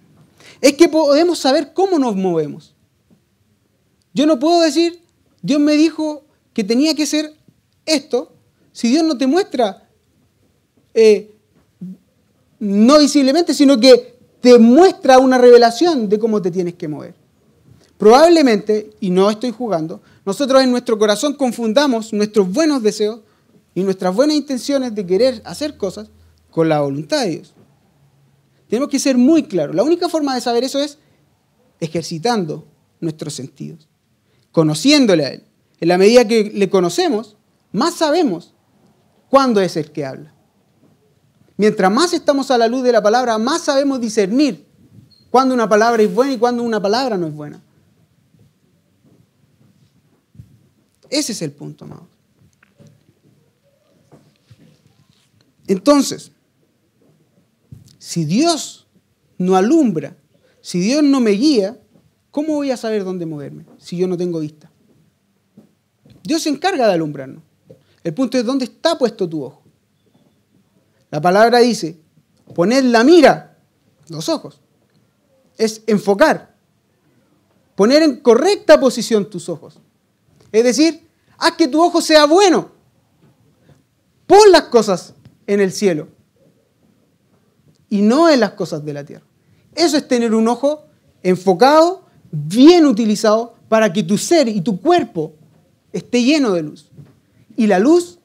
es que podemos saber cómo nos movemos. Yo no puedo decir, Dios me dijo que tenía que ser esto, si Dios no te muestra, eh, no visiblemente, sino que te muestra una revelación de cómo te tienes que mover. Probablemente, y no estoy jugando, nosotros en nuestro corazón confundamos nuestros buenos deseos y nuestras buenas intenciones de querer hacer cosas con la voluntad de Dios. Tenemos que ser muy claros. La única forma de saber eso es ejercitando nuestros sentidos conociéndole a Él. En la medida que le conocemos, más sabemos cuándo es el que habla. Mientras más estamos a la luz de la palabra, más sabemos discernir cuándo una palabra es buena y cuándo una palabra no es buena. Ese es el punto, amados. Entonces, si Dios no alumbra, si Dios no me guía, ¿Cómo voy a saber dónde moverme si yo no tengo vista? Dios se encarga de alumbrarnos. El punto es dónde está puesto tu ojo. La palabra dice, poner la mira, los ojos. Es enfocar. Poner en correcta posición tus ojos. Es decir, haz que tu ojo sea bueno. Pon las cosas en el cielo y no en las cosas de la tierra. Eso es tener un ojo enfocado bien utilizado para que tu ser y tu cuerpo esté lleno de luz. Y la luz,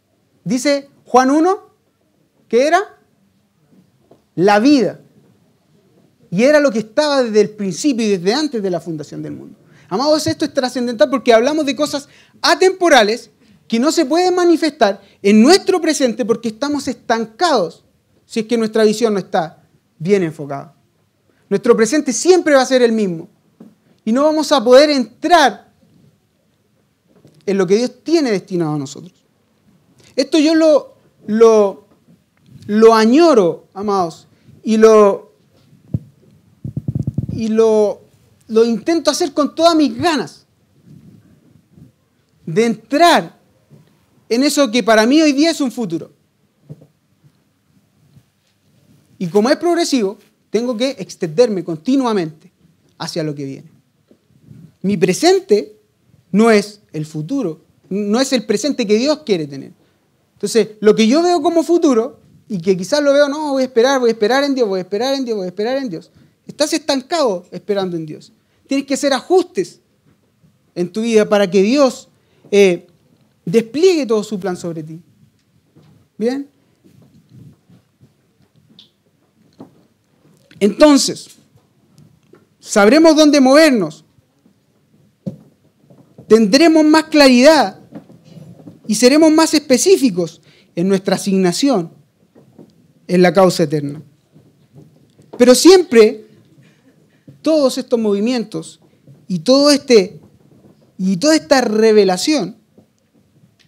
dice Juan 1, que era la vida. Y era lo que estaba desde el principio y desde antes de la fundación del mundo. Amados, esto es trascendental porque hablamos de cosas atemporales que no se pueden manifestar en nuestro presente porque estamos estancados si es que nuestra visión no está bien enfocada. Nuestro presente siempre va a ser el mismo y no vamos a poder entrar en lo que Dios tiene destinado a nosotros. Esto yo lo, lo, añoro, amados, y lo, y lo, lo intento hacer con todas mis ganas de entrar en eso que para mí hoy día es un futuro. Y como es progresivo, tengo que extenderme continuamente hacia lo que viene. Mi presente no es el futuro, no es el presente que Dios quiere tener. Entonces, lo que yo veo como futuro, y que quizás lo veo, no, voy a esperar, voy a esperar en Dios, voy a esperar en Dios, voy a esperar en Dios. Estás estancado esperando en Dios. Tienes que hacer ajustes en tu vida para que Dios eh, despliegue todo su plan sobre ti. ¿Bien? Entonces, sabremos dónde movernos tendremos más claridad y seremos más específicos en nuestra asignación en la causa eterna. Pero siempre todos estos movimientos y todo este y toda esta revelación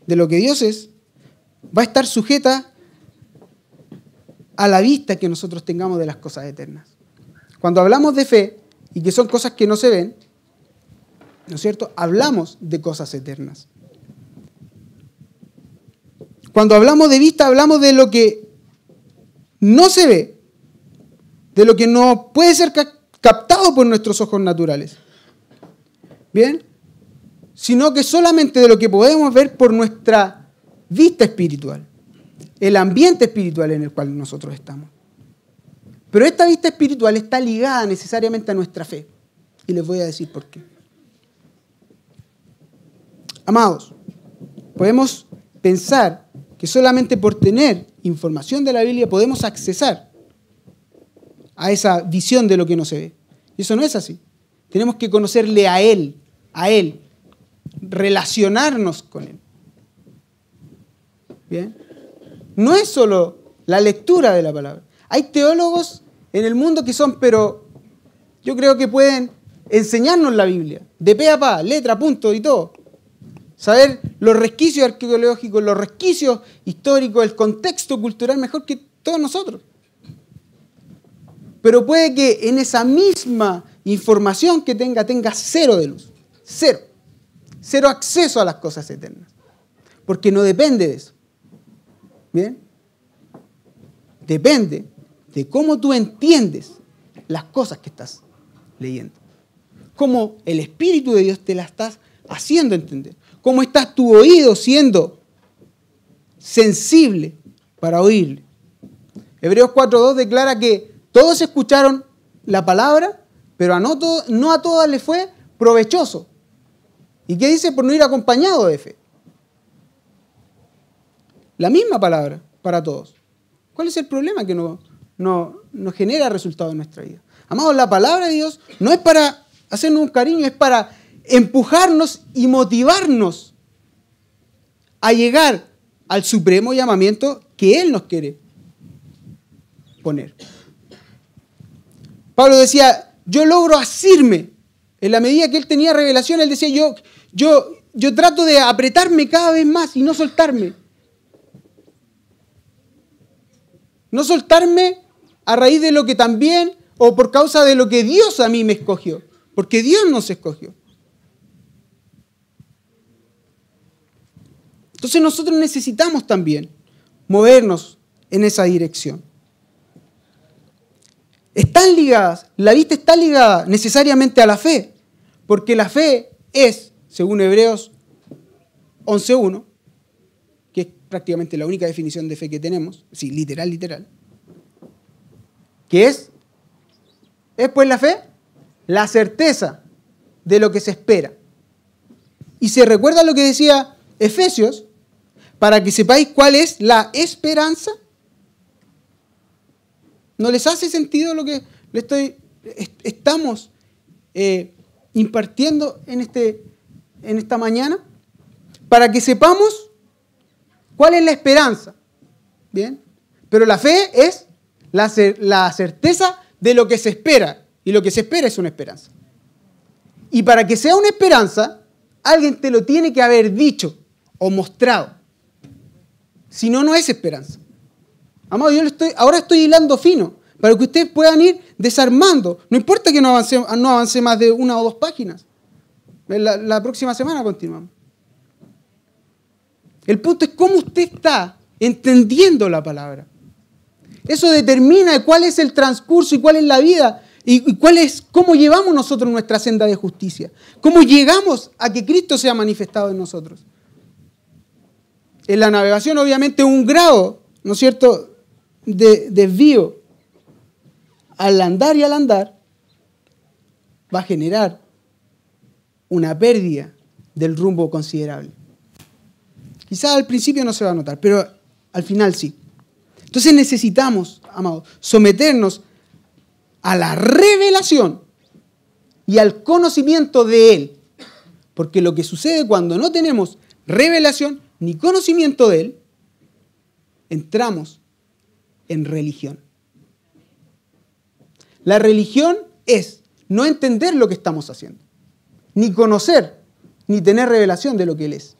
de lo que Dios es va a estar sujeta a la vista que nosotros tengamos de las cosas eternas. Cuando hablamos de fe y que son cosas que no se ven, ¿no es cierto? Hablamos de cosas eternas. Cuando hablamos de vista, hablamos de lo que no se ve, de lo que no puede ser captado por nuestros ojos naturales. ¿Bien? Sino que solamente de lo que podemos ver por nuestra vista espiritual, el ambiente espiritual en el cual nosotros estamos. Pero esta vista espiritual está ligada necesariamente a nuestra fe. Y les voy a decir por qué. Amados, podemos pensar que solamente por tener información de la Biblia podemos accesar a esa visión de lo que no se ve. Y eso no es así. Tenemos que conocerle a Él, a Él, relacionarnos con Él. ¿Bien? No es solo la lectura de la palabra. Hay teólogos en el mundo que son, pero yo creo que pueden enseñarnos la Biblia, de pe a pa, letra, punto y todo. Saber los resquicios arqueológicos, los resquicios históricos, el contexto cultural mejor que todos nosotros. Pero puede que en esa misma información que tenga, tenga cero de luz. Cero. Cero acceso a las cosas eternas. Porque no depende de eso. ¿Bien? Depende de cómo tú entiendes las cosas que estás leyendo. Cómo el Espíritu de Dios te las estás haciendo entender. Cómo estás tu oído siendo sensible para oírle. Hebreos 4.2 declara que todos escucharon la palabra, pero a no, no a todas les fue provechoso. ¿Y qué dice? Por no ir acompañado de fe. La misma palabra para todos. ¿Cuál es el problema que no, no, no genera resultado en nuestra vida? Amados, la palabra de Dios no es para hacernos un cariño, es para empujarnos y motivarnos a llegar al supremo llamamiento que Él nos quiere poner. Pablo decía, yo logro asirme. En la medida que él tenía revelación, él decía, yo, yo, yo trato de apretarme cada vez más y no soltarme. No soltarme a raíz de lo que también, o por causa de lo que Dios a mí me escogió. Porque Dios nos escogió. Entonces nosotros necesitamos también movernos en esa dirección. Están ligadas, la vista está ligada necesariamente a la fe, porque la fe es, según Hebreos 11.1, que es prácticamente la única definición de fe que tenemos, sí, literal, literal, que es, es pues la fe, la certeza de lo que se espera. Y se recuerda lo que decía Efesios, para que sepáis cuál es la esperanza ¿No les hace sentido lo que le estoy, estamos eh, impartiendo en, este, en esta mañana? Para que sepamos cuál es la esperanza. ¿Bien? Pero la fe es la, la certeza de lo que se espera. Y lo que se espera es una esperanza. Y para que sea una esperanza, alguien te lo tiene que haber dicho o mostrado. Si no, no es esperanza. Amado, yo estoy, ahora estoy hilando fino para que ustedes puedan ir desarmando. No importa que no avance, no avance más de una o dos páginas. La, la próxima semana continuamos. El punto es cómo usted está entendiendo la palabra. Eso determina cuál es el transcurso y cuál es la vida y cuál es cómo llevamos nosotros nuestra senda de justicia. Cómo llegamos a que Cristo sea manifestado en nosotros. En la navegación, obviamente, un grado, ¿no es cierto?, de desvío al andar y al andar va a generar una pérdida del rumbo considerable. Quizás al principio no se va a notar, pero al final sí. Entonces necesitamos, amados, someternos a la revelación y al conocimiento de Él. Porque lo que sucede cuando no tenemos revelación ni conocimiento de Él, entramos en religión. La religión es no entender lo que estamos haciendo, ni conocer, ni tener revelación de lo que Él es.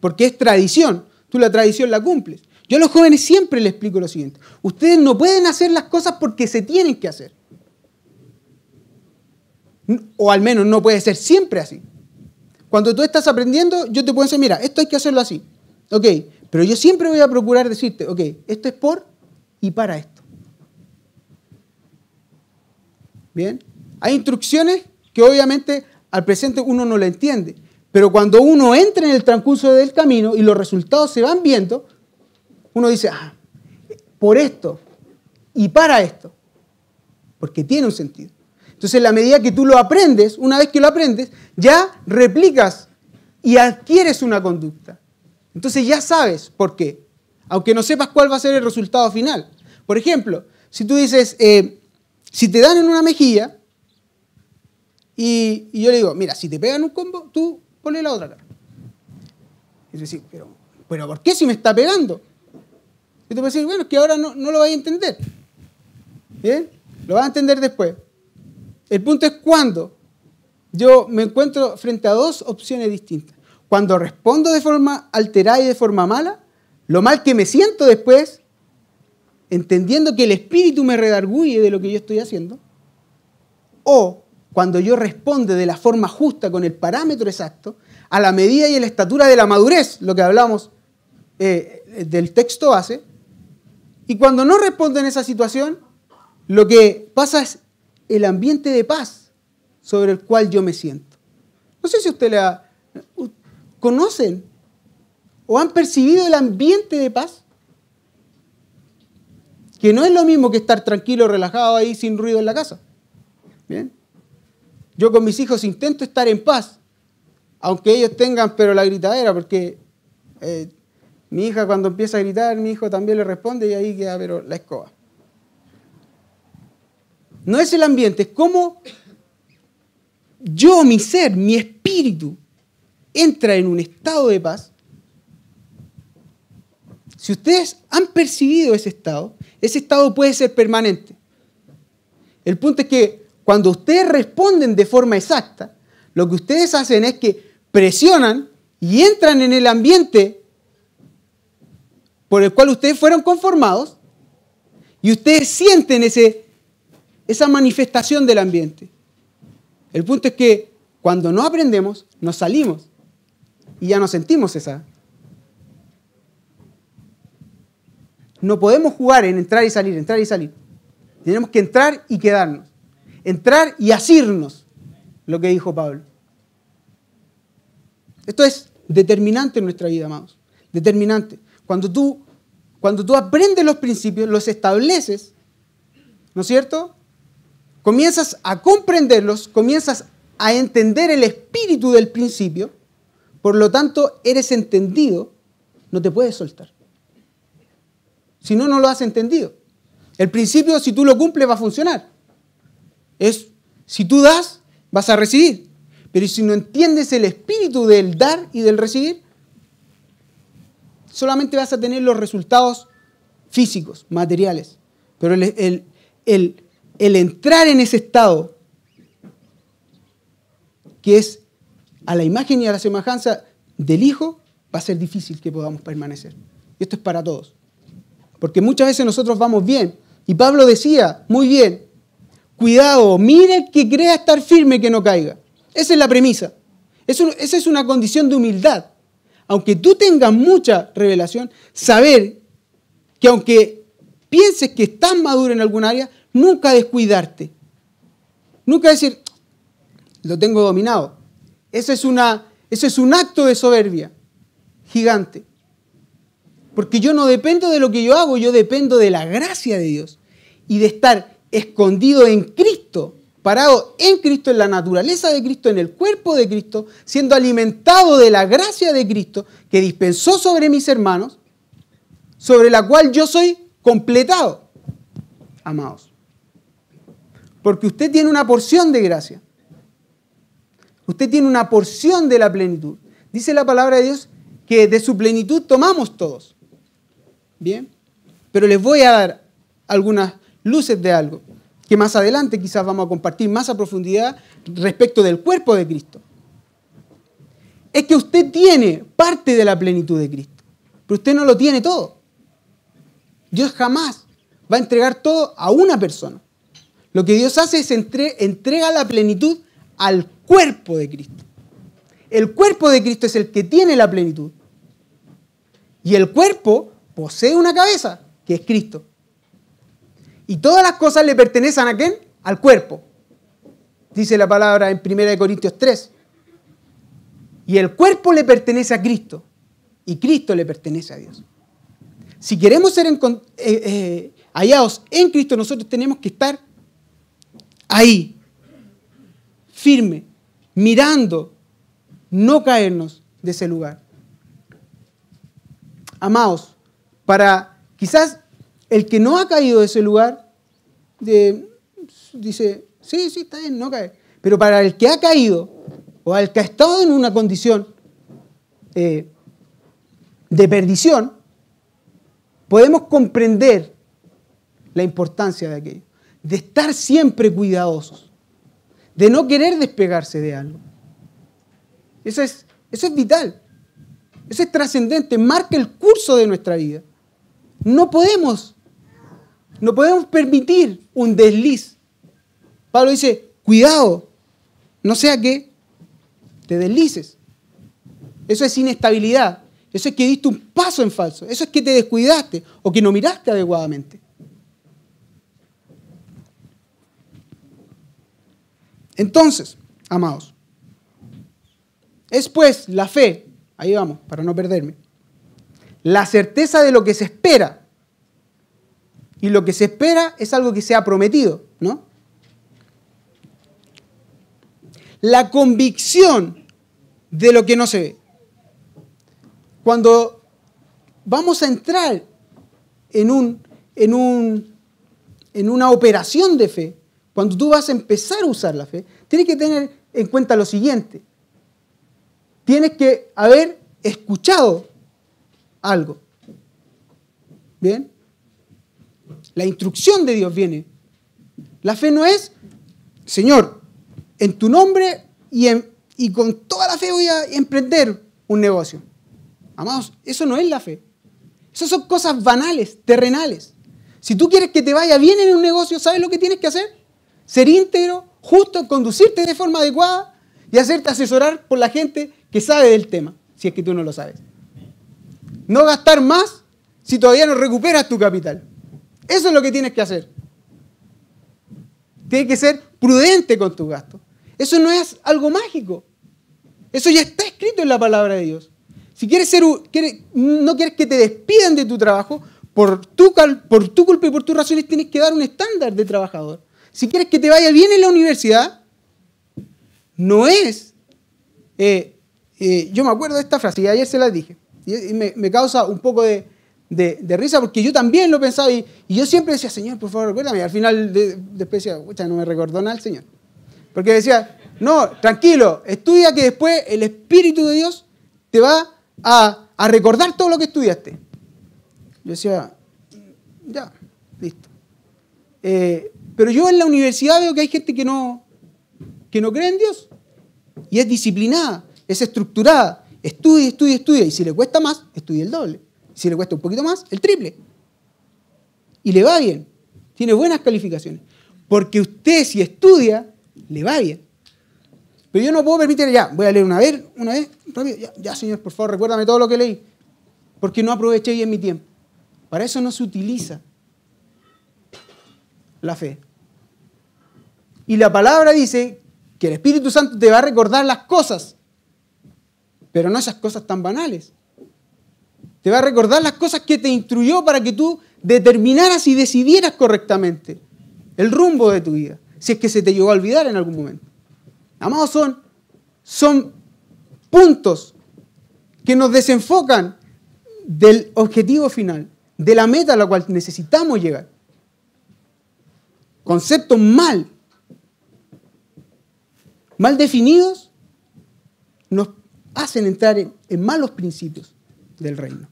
Porque es tradición, tú la tradición la cumples. Yo a los jóvenes siempre les explico lo siguiente, ustedes no pueden hacer las cosas porque se tienen que hacer. O al menos no puede ser siempre así. Cuando tú estás aprendiendo, yo te puedo decir, mira, esto hay que hacerlo así. Ok, pero yo siempre voy a procurar decirte, ok, esto es por y para esto. Bien, hay instrucciones que obviamente al presente uno no le entiende, Pero cuando uno entra en el transcurso del camino y los resultados se van viendo, uno dice, ah, por esto y para esto, porque tiene un sentido. Entonces, en la medida que tú lo aprendes, una vez que lo aprendes, ya replicas y adquieres una conducta. Entonces ya sabes por qué, aunque no sepas cuál va a ser el resultado final. Por ejemplo, si tú dices, eh, si te dan en una mejilla y, yo le digo, mira, si te pegan un combo, tú ponle la otra cara. Y tú dices, pero, pero ¿por qué si me está pegando? Y te puedes decir, bueno, es que ahora no, lo vais a entender. ¿Bien? Lo vas a entender después. El punto es cuando yo me encuentro frente a dos opciones distintas. Cuando respondo de forma alterada y de forma mala, lo mal que me siento después, entendiendo que el espíritu me redarguye de lo que yo estoy haciendo, o cuando yo respondo de la forma justa, con el parámetro exacto, a la medida y a la estatura de la madurez, lo que hablamos eh, del texto base, y cuando no respondo en esa situación, lo que pasa es el ambiente de paz sobre el cual yo me siento. No sé si usted le ha... ¿Conocen o han percibido el ambiente de paz? Que no es lo mismo que estar tranquilo, relajado ahí sin ruido en la casa. Bien. Yo con mis hijos intento estar en paz, aunque ellos tengan pero la gritadera, porque eh, mi hija cuando empieza a gritar, mi hijo también le responde y ahí queda pero la escoba. No es el ambiente, es cómo yo, mi ser, mi espíritu, entra en un estado de paz. Si ustedes han percibido ese estado, ese estado puede ser permanente. El punto es que cuando ustedes responden de forma exacta, lo que ustedes hacen es que presionan y entran en el ambiente por el cual ustedes fueron conformados y ustedes sienten ese esa manifestación del ambiente. El punto es que cuando no aprendemos, nos salimos y ya no sentimos esa. No podemos jugar en entrar y salir, entrar y salir. Tenemos que entrar y quedarnos. Entrar y asirnos, lo que dijo Pablo. Esto es determinante en nuestra vida, amados. Determinante. Cuando tú, cuando tú aprendes los principios, los estableces, ¿no es cierto? Comienzas a comprenderlos, comienzas a entender el espíritu del principio, por lo tanto eres entendido, no te puedes soltar. Si no, no lo has entendido. El principio, si tú lo cumples, va a funcionar. Es, si tú das, vas a recibir. Pero si no entiendes el espíritu del dar y del recibir, solamente vas a tener los resultados físicos, materiales. Pero el, el, el el entrar en ese estado, que es a la imagen y a la semejanza del Hijo, va a ser difícil que podamos permanecer. Y esto es para todos. Porque muchas veces nosotros vamos bien. Y Pablo decía, muy bien, cuidado, mire el que crea estar firme que no caiga. Esa es la premisa. esa es una condición de humildad. Aunque tú tengas mucha revelación, saber que aunque pienses que estás maduro en algún área, Nunca descuidarte. Nunca decir, lo tengo dominado. Eso es, una, es un acto de soberbia gigante. Porque yo no dependo de lo que yo hago, yo dependo de la gracia de Dios y de estar escondido en Cristo, parado en Cristo, en la naturaleza de Cristo, en el cuerpo de Cristo, siendo alimentado de la gracia de Cristo que dispensó sobre mis hermanos, sobre la cual yo soy completado. Amados. Porque usted tiene una porción de gracia. Usted tiene una porción de la plenitud. Dice la palabra de Dios que de su plenitud tomamos todos. Bien. Pero les voy a dar algunas luces de algo que más adelante quizás vamos a compartir más a profundidad respecto del cuerpo de Cristo. Es que usted tiene parte de la plenitud de Cristo, pero usted no lo tiene todo. Dios jamás va a entregar todo a una persona. Lo que Dios hace es entrega la plenitud al cuerpo de Cristo. El cuerpo de Cristo es el que tiene la plenitud. Y el cuerpo posee una cabeza, que es Cristo. Y todas las cosas le pertenecen a quién? Al cuerpo. Dice la palabra en 1 Corintios 3. Y el cuerpo le pertenece a Cristo. Y Cristo le pertenece a Dios. Si queremos ser eh, eh, hallados en Cristo, nosotros tenemos que estar ahí, firme, mirando, no caernos de ese lugar. Amados, para quizás el que no ha caído de ese lugar, dice, sí, sí, está bien, no cae. Pero para el que ha caído o al que ha estado en una condición eh, de perdición, podemos comprender la importancia de aquello, de estar siempre cuidadosos, de no querer despegarse de algo. Eso es, eso es vital, eso es trascendente, marca el curso de nuestra vida. No podemos, no podemos permitir un desliz. Pablo dice, cuidado, no sea que te deslices. Eso es inestabilidad. Eso es que diste un paso en falso. Eso es que te descuidaste o que no miraste adecuadamente. Entonces, amados, es pues la fe, ahí vamos, para no perderme, la certeza de lo que se espera. Y lo que se espera es algo que se ha prometido, ¿no? La convicción de lo que no se ve. Cuando vamos a entrar en, un, en, un, en una operación de fe, cuando tú vas a empezar a usar la fe, tienes que tener en cuenta lo siguiente. Tienes que haber escuchado algo. ¿Bien? La instrucción de Dios viene. La fe no es, Señor, en tu nombre y, con toda la fe voy a emprender un negocio. Amados, eso no es la fe. Esas son cosas banales, terrenales. Si tú quieres que te vaya bien en un negocio, ¿sabes lo que tienes que hacer? Ser íntegro, justo, conducirte de forma adecuada y hacerte asesorar por la gente que sabe del tema, si es que tú no lo sabes. No gastar más si todavía no recuperas tu capital. Eso es lo que tienes que hacer. Tienes que ser prudente con tu gasto. Eso no es algo mágico. Eso ya está escrito en la palabra de Dios. Si quieres ser, no quieres que te despidan de tu trabajo, por tu, por tu culpa y por tus razones tienes que dar un estándar de trabajador. Si quieres que te vaya bien en la universidad, no es... Eh, eh, yo me acuerdo de esta frase y ayer se la dije. Y, me, causa un poco de, risa porque yo también lo pensaba y, yo siempre decía, Señor, por favor, recuérdame. Y al final después decía, no me recordó nada el Señor. Porque decía, no, tranquilo, estudia que después el Espíritu de Dios te va a, recordar todo lo que estudiaste. Yo decía, ya, listo. Eh, pero yo en la universidad veo que hay gente que no, que no cree en Dios. Y es disciplinada, es estructurada. Estudia, estudia, estudia. Y si le cuesta más, estudia el doble. Si le cuesta un poquito más, el triple. Y le va bien. Tiene buenas calificaciones. Porque usted si estudia, le va bien. Pero yo no puedo permitir, ya, voy a leer una vez, una vez, rápido, ya, Señor, por favor, recuérdame todo lo que leí. Porque no aproveché bien mi tiempo. Para eso no se utiliza la fe. Y la palabra dice que el Espíritu Santo te va a recordar las cosas, pero no esas cosas tan banales. Te va a recordar las cosas que te instruyó para que tú determinaras y decidieras correctamente el rumbo de tu vida, si es que se te llegó a olvidar en algún momento. Amados, son, son puntos que nos desenfocan del objetivo final, de la meta a la cual necesitamos llegar. Conceptos mal, mal definidos, nos hacen entrar en, malos principios del reino.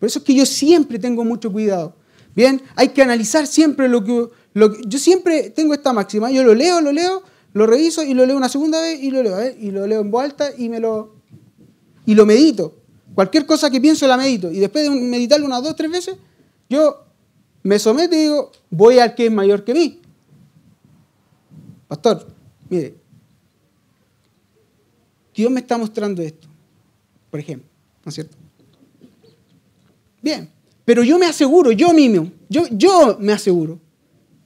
Por eso es que yo siempre tengo mucho cuidado. Bien, hay que analizar siempre lo que, lo que, Yo siempre tengo esta máxima, yo lo leo, lo leo, lo reviso y lo leo una segunda vez y lo leo, ¿eh? y lo leo en voz alta y me lo y lo medito. Cualquier cosa que pienso la medito y después de meditarlo unas dos, tres veces, yo me someto y digo, voy al que es mayor que mí. Pastor, mire, Dios me está mostrando esto, por ejemplo, ¿no es cierto? Bien, pero yo me aseguro, yo mismo, yo, yo me aseguro.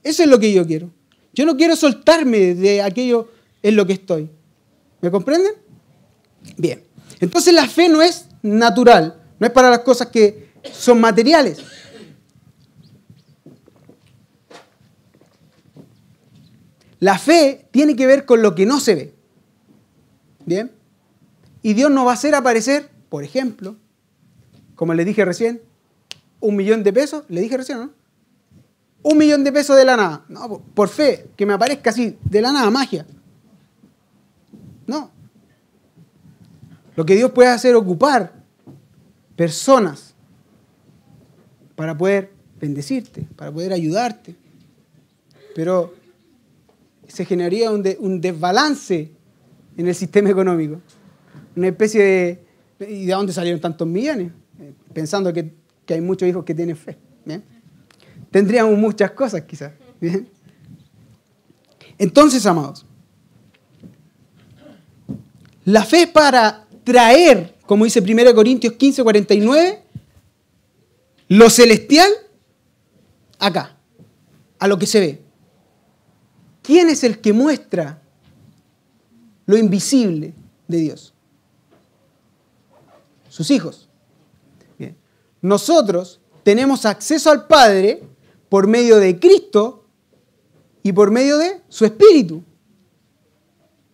Eso es lo que yo quiero. Yo no quiero soltarme de aquello en lo que estoy. ¿Me comprenden? Bien, entonces la fe no es natural, no es para las cosas que son materiales. La fe tiene que ver con lo que no se ve. Bien. Y Dios no va a hacer aparecer, por ejemplo, como le dije recién, un millón de pesos. Le dije recién, ¿no? Un millón de pesos de la nada. No, por fe, que me aparezca así, de la nada, magia. No. Lo que Dios puede hacer es ocupar personas para poder bendecirte, para poder ayudarte. Pero se generaría un, desbalance en el sistema económico. Una especie de... ¿Y de dónde salieron tantos millones? Eh, pensando que, hay muchos hijos que tienen fe. Tendríamos muchas cosas quizás. Entonces, amados, la fe para traer, como dice 1 Corintios 15, 49, lo celestial acá, a lo que se ve. ¿Quién es el que muestra lo invisible de Dios? Sus hijos. Nosotros tenemos acceso al Padre por medio de Cristo y por medio de su Espíritu.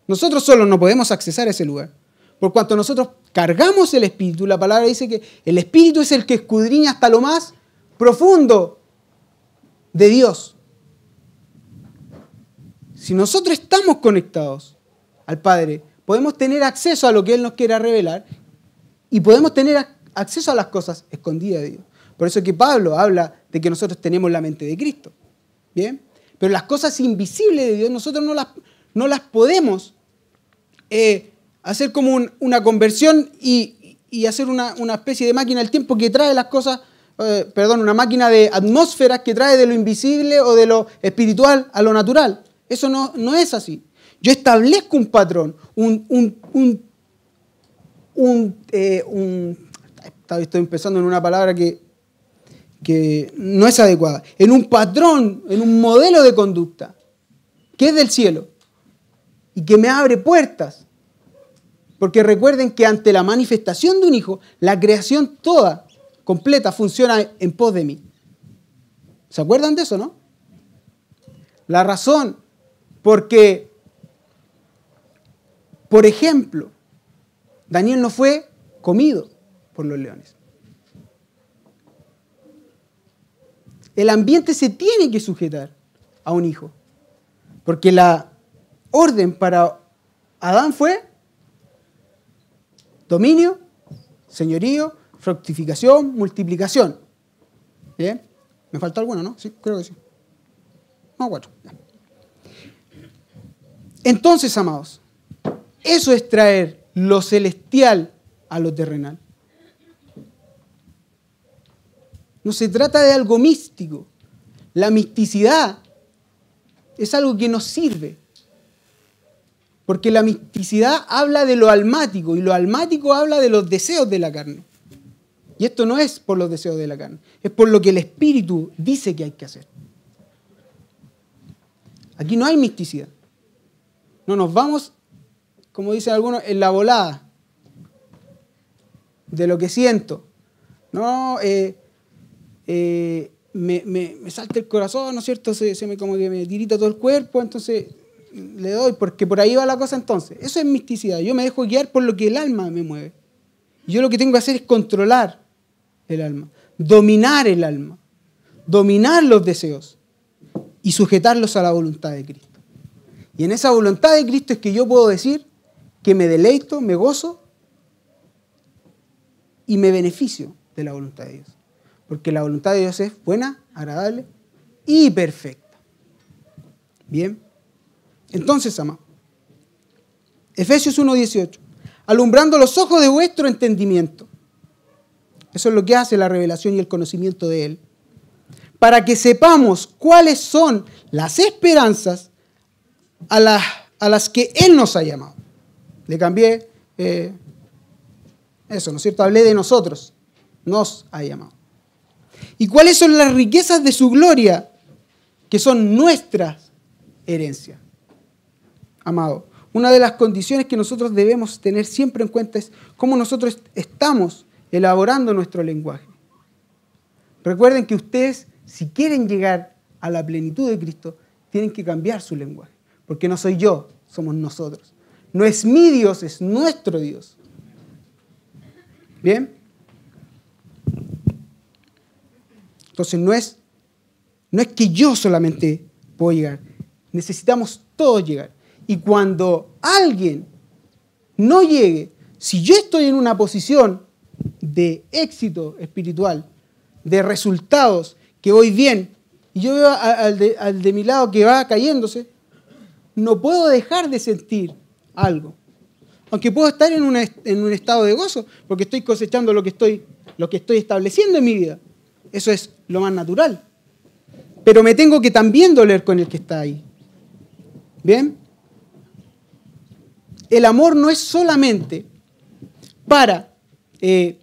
Nosotros solo no podemos accesar a ese lugar. Por cuanto nosotros cargamos el Espíritu, la palabra dice que el Espíritu es el que escudriña hasta lo más profundo de Dios. Si nosotros estamos conectados al Padre, podemos tener acceso a lo que Él nos quiera revelar y podemos tener acceso a las cosas escondidas de Dios. Por eso que Pablo habla de que nosotros tenemos la mente de Cristo. ¿Bien? Pero las cosas invisibles de Dios nosotros no las, no las podemos eh, hacer como una conversión y, hacer una, especie de máquina del tiempo que trae las cosas, eh, perdón, una máquina de atmósferas que trae de lo invisible o de lo espiritual a lo natural. Eso no, no es así. Yo establezco un patrón, un, un, un, eh, estoy empezando en una palabra que, que no es adecuada, en un patrón, en un modelo de conducta, que es del cielo, y que me abre puertas. Porque recuerden que ante la manifestación de un hijo, la creación toda, completa, funciona en pos de mí. ¿Se acuerdan de eso, no? La razón porque, por ejemplo, Daniel no fue comido por los leones. El ambiente se tiene que sujetar a un hijo, porque la orden para Adán fue dominio, señorío, fructificación, multiplicación. ¿Bien? ¿Me falta alguno, no? Sí, creo que sí. No, cuatro. Entonces, amados, eso es traer lo celestial a lo terrenal. No se trata de algo místico. La misticidad es algo que nos sirve. Porque la misticidad habla de lo almático y lo almático habla de los deseos de la carne. Y esto no es por los deseos de la carne, es por lo que el Espíritu dice que hay que hacer. Aquí no hay misticidad. No nos vamos, como dicen algunos, en la volada de lo que siento. No, eh, eh, me, salta el corazón, ¿no es cierto? Se, me como que me tirita todo el cuerpo, entonces le doy, porque por ahí va la cosa entonces. Eso es misticidad. Yo me dejo guiar por lo que el alma me mueve. Yo lo que tengo que hacer es controlar el alma, dominar el alma, dominar los deseos y sujetarlos a la voluntad de Cristo. Y en esa voluntad de Cristo es que yo puedo decir que me deleito, me gozo y me beneficio de la voluntad de Dios. Porque la voluntad de Dios es buena, agradable y perfecta. Bien. Entonces, ama. Efesios 1.18. Alumbrando los ojos de vuestro entendimiento. Eso es lo que hace la revelación y el conocimiento de Él. Para que sepamos cuáles son las esperanzas a, a las que Él nos ha llamado. Le cambié eh, eso, ¿no es cierto? Hablé de nosotros. Nos ha llamado. ¿Y cuáles son las riquezas de su gloria? Que son nuestras herencias. Amado. una de las condiciones que nosotros debemos tener siempre en cuenta es cómo nosotros estamos elaborando nuestro lenguaje. Recuerden que ustedes, si quieren llegar a la plenitud de Cristo, tienen que cambiar su lenguaje. Porque no soy yo, somos nosotros. No es mi Dios, es nuestro Dios. ¿Bien? Entonces no es, no es que yo solamente puedo llegar, necesitamos todos llegar. Y cuando alguien no llegue, si yo estoy en una posición de éxito espiritual, de resultados, que voy bien, y yo veo al de, al de mi lado que va cayéndose, no puedo dejar de sentir algo. Aunque puedo estar en, un estado de gozo, porque estoy cosechando lo que estoy, estableciendo en mi vida. Eso es lo más natural. Pero me tengo que también doler con el que está ahí. ¿Bien? El amor no es solamente para eh,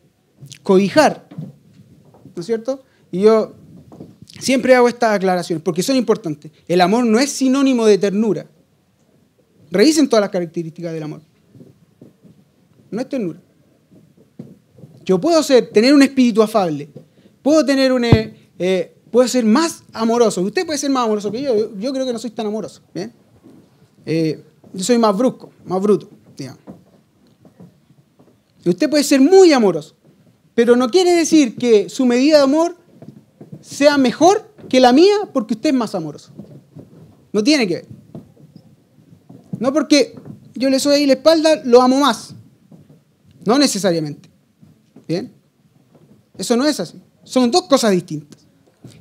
¿no es cierto? Y yo siempre hago estas aclaraciones porque son importantes. El amor no es sinónimo de ternura. Revisen todas las características del amor. No es ternura. Yo puedo ser, tener un espíritu afable, puedo tener un, eh, eh, puedo ser más amoroso. Usted puede ser más amoroso que yo. Yo, creo que no soy tan amoroso. Eh, yo soy más brusco, más bruto, digamos. Usted puede ser muy amoroso, pero no quiere decir que su medida de amor sea mejor que la mía porque usted es más amoroso. No tiene que ver. No porque yo le soy ahí la espalda, lo amo más. No necesariamente. ¿Bien? Eso no es así. Son dos cosas distintas.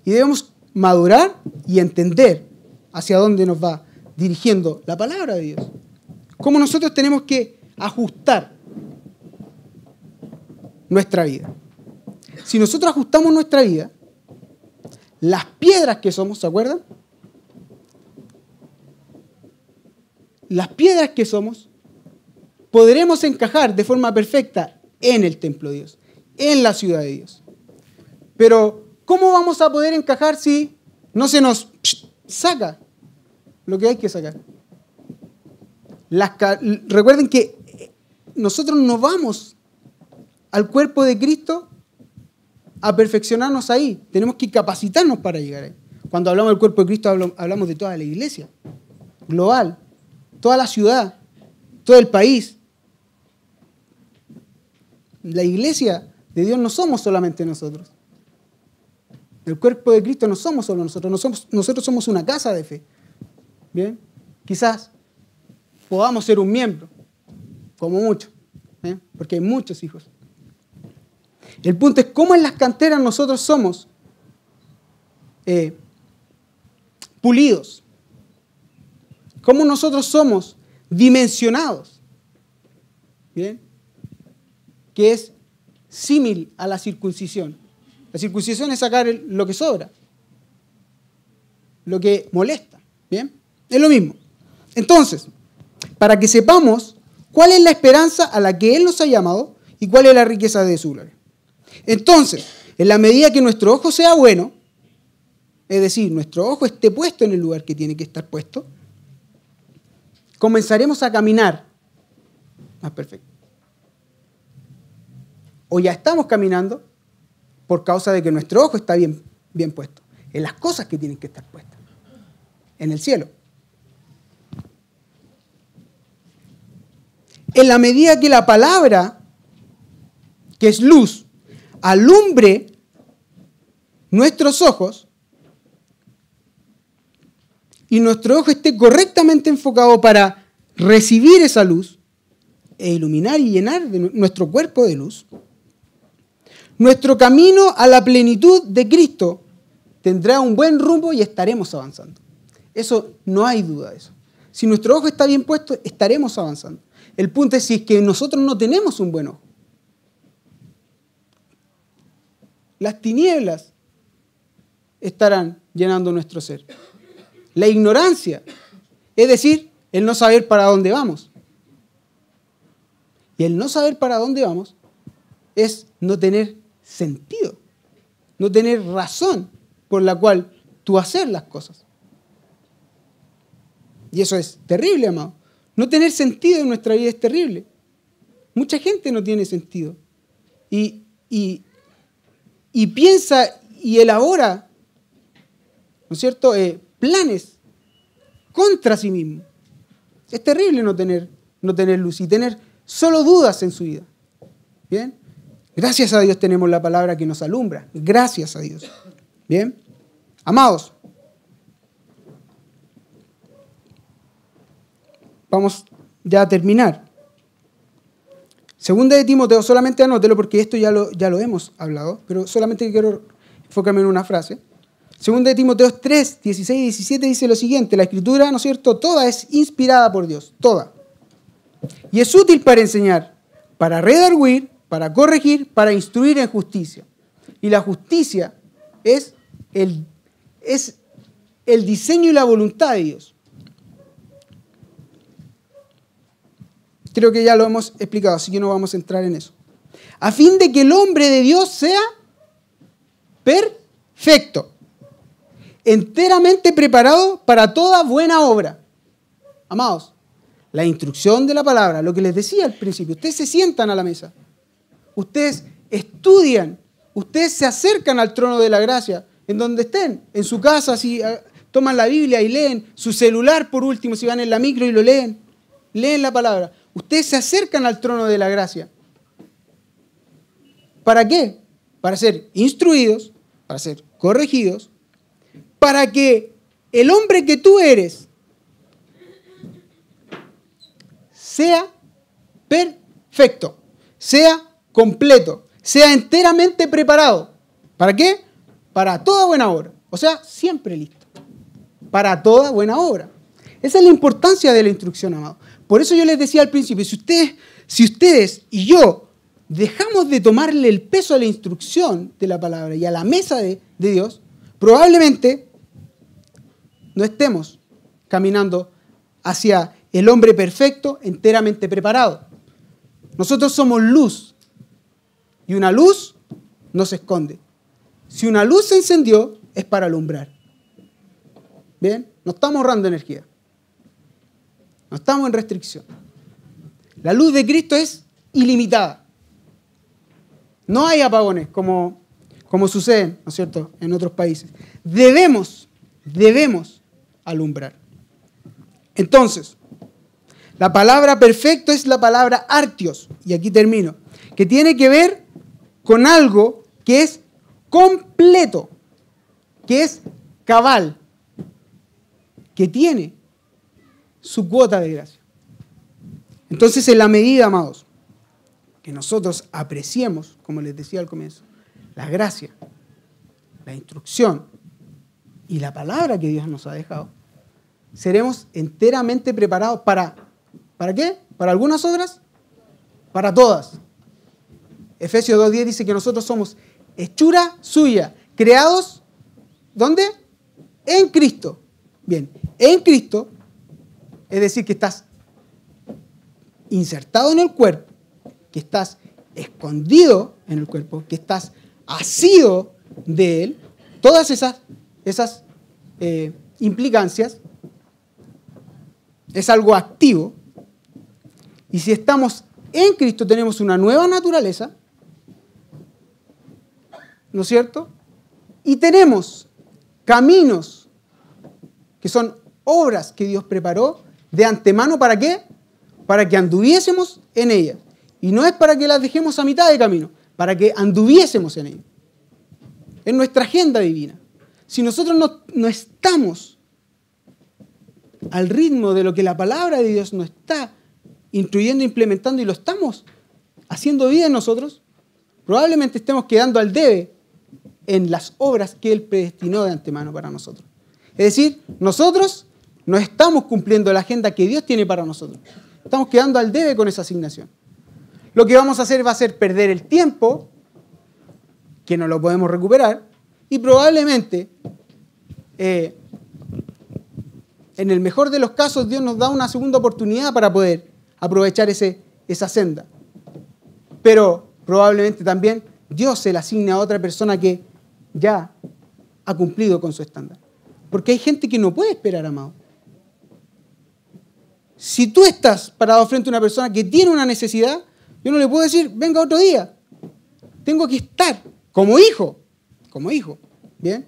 Y debemos madurar y entender hacia dónde nos va dirigiendo la palabra de Dios. Cómo nosotros tenemos que ajustar nuestra vida. Si nosotros ajustamos nuestra vida, las piedras que somos, ¿se acuerdan? Las piedras que somos, podremos encajar de forma perfecta en el templo de Dios, en la ciudad de Dios. Pero, ¿cómo vamos a poder encajar si no se nos saca lo que hay que sacar? recuerden que nosotros no vamos al cuerpo de Cristo a perfeccionarnos ahí. Tenemos que capacitarnos para llegar ahí. Cuando hablamos del cuerpo de Cristo hablamos de toda la iglesia global, toda la ciudad, todo el país. La iglesia de Dios no somos solamente nosotros. El cuerpo de Cristo no somos solo nosotros, nosotros somos una casa de fe. Bien, quizás podamos ser un miembro, como mucho, ¿eh? porque hay muchos hijos. El punto es cómo en las canteras nosotros somos eh, pulidos, cómo nosotros somos dimensionados. ¿Bien? Que es símil a la circuncisión. La circuncisión es sacar lo que sobra, lo que molesta. ¿Bien? Es lo mismo. Entonces, para que sepamos cuál es la esperanza a la que Él nos ha llamado y cuál es la riqueza de su gloria. Entonces, en la medida que nuestro ojo sea bueno, es decir, nuestro ojo esté puesto en el lugar que tiene que estar puesto, comenzaremos a caminar más perfecto. O ya estamos caminando por causa de que nuestro ojo está bien, bien puesto en las cosas que tienen que estar puestas, en el cielo. En la medida que la palabra, que es luz, alumbre nuestros ojos, y nuestro ojo esté correctamente enfocado para recibir esa luz e iluminar y llenar nuestro cuerpo de luz, nuestro camino a la plenitud de Cristo tendrá un buen rumbo y estaremos avanzando. Eso no hay duda de eso. Si nuestro ojo está bien puesto, estaremos avanzando. El punto es si es que nosotros no tenemos un buen ojo. Las tinieblas estarán llenando nuestro ser la ignorancia, es decir, el no saber para dónde vamos. Y el no saber para dónde vamos es no tener sentido, no tener razón por la cual tú hacer las cosas. Y eso es terrible, amado. No tener sentido en nuestra vida es terrible. Mucha gente no tiene sentido. Y, y, piensa y elabora, ¿no es cierto?, eh, planes contra sí mismo. Es terrible no tener, no tener luz y tener solo dudas en su vida. ¿Bien? Gracias a Dios tenemos la palabra que nos alumbra. Gracias a Dios. ¿Bien? Amados, vamos ya a terminar. Segunda de Timoteo, solamente anótelo porque esto ya lo, ya lo hemos hablado, pero solamente quiero enfocarme en una frase. Segunda de Timoteo 3, 16 y 17 dice lo siguiente, la escritura, ¿no es cierto? Toda es inspirada por Dios, toda. Y es útil para enseñar, para redarguir, para corregir, para instruir en justicia. Y la justicia es el, es el diseño y la voluntad de Dios. Creo que ya lo hemos explicado, así que no vamos a entrar en eso. A fin de que el hombre de Dios sea perfecto, enteramente preparado para toda buena obra. Amados, la instrucción de la palabra, lo que les decía al principio, ustedes se sientan a la mesa, ustedes estudian, ustedes se acercan al trono de la gracia, en donde estén, en su casa, si ah, toman la Biblia y leen, su celular por último, si van en la micro y lo leen, leen la palabra. Ustedes se acercan al trono de la gracia. ¿Para qué? Para ser instruidos, para ser corregidos, para que el hombre que tú eres sea perfecto, sea completo, sea enteramente preparado. ¿Para qué? Para toda buena obra. O sea, siempre listo. Para toda buena obra. Esa es la importancia de la instrucción, amado. Por eso yo les decía al principio, si ustedes, si ustedes y yo dejamos de tomarle el peso a la instrucción de la palabra y a la mesa de, de Dios, probablemente no estemos caminando hacia el hombre perfecto, enteramente preparado. Nosotros somos luz y una luz no se esconde. Si una luz se encendió, es para alumbrar. Bien, no estamos ahorrando energía. No estamos en restricción. La luz de Cristo es ilimitada. No hay apagones como, como suceden, ¿no es cierto?, en otros países. Debemos, debemos alumbrar. Entonces, la palabra perfecto es la palabra artios, y aquí termino, que tiene que ver con algo que es completo, que es cabal, que tiene su cuota de gracia. Entonces, en la medida, amados, que nosotros apreciemos, como les decía al comienzo, la gracia, la instrucción y la palabra que Dios nos ha dejado, seremos enteramente preparados para, ¿para qué? ¿Para algunas obras? Para todas. Efesios 2.10 dice que nosotros somos hechura suya, creados, ¿dónde? En Cristo. Bien, en Cristo es decir, que estás insertado en el cuerpo, que estás escondido en el cuerpo, que estás asido de él, todas esas, esas eh, implicancias, es algo activo. Y si estamos en Cristo tenemos una nueva naturaleza, ¿no es cierto? Y tenemos caminos que son obras que Dios preparó de antemano para qué? Para que anduviésemos en ella. Y no es para que las dejemos a mitad de camino, para que anduviésemos en ella. Es nuestra agenda divina. Si nosotros no, no estamos al ritmo de lo que la palabra de Dios nos está instruyendo, implementando y lo estamos haciendo bien nosotros, probablemente estemos quedando al debe en las obras que Él predestinó de antemano para nosotros. Es decir, nosotros no estamos cumpliendo la agenda que Dios tiene para nosotros. Estamos quedando al debe con esa asignación. Lo que vamos a hacer va a ser perder el tiempo, que no lo podemos recuperar, y probablemente, eh, en el mejor de los casos, Dios nos da una segunda oportunidad para poder aprovechar ese, esa senda. Pero probablemente también Dios se la asigne a otra persona que ya ha cumplido con su estándar. Porque hay gente que no puede esperar, amado. si tú estás parado frente a una persona que tiene una necesidad, yo no le puedo decir, venga otro día. Tengo que estar como hijo, como hijo, ¿bien?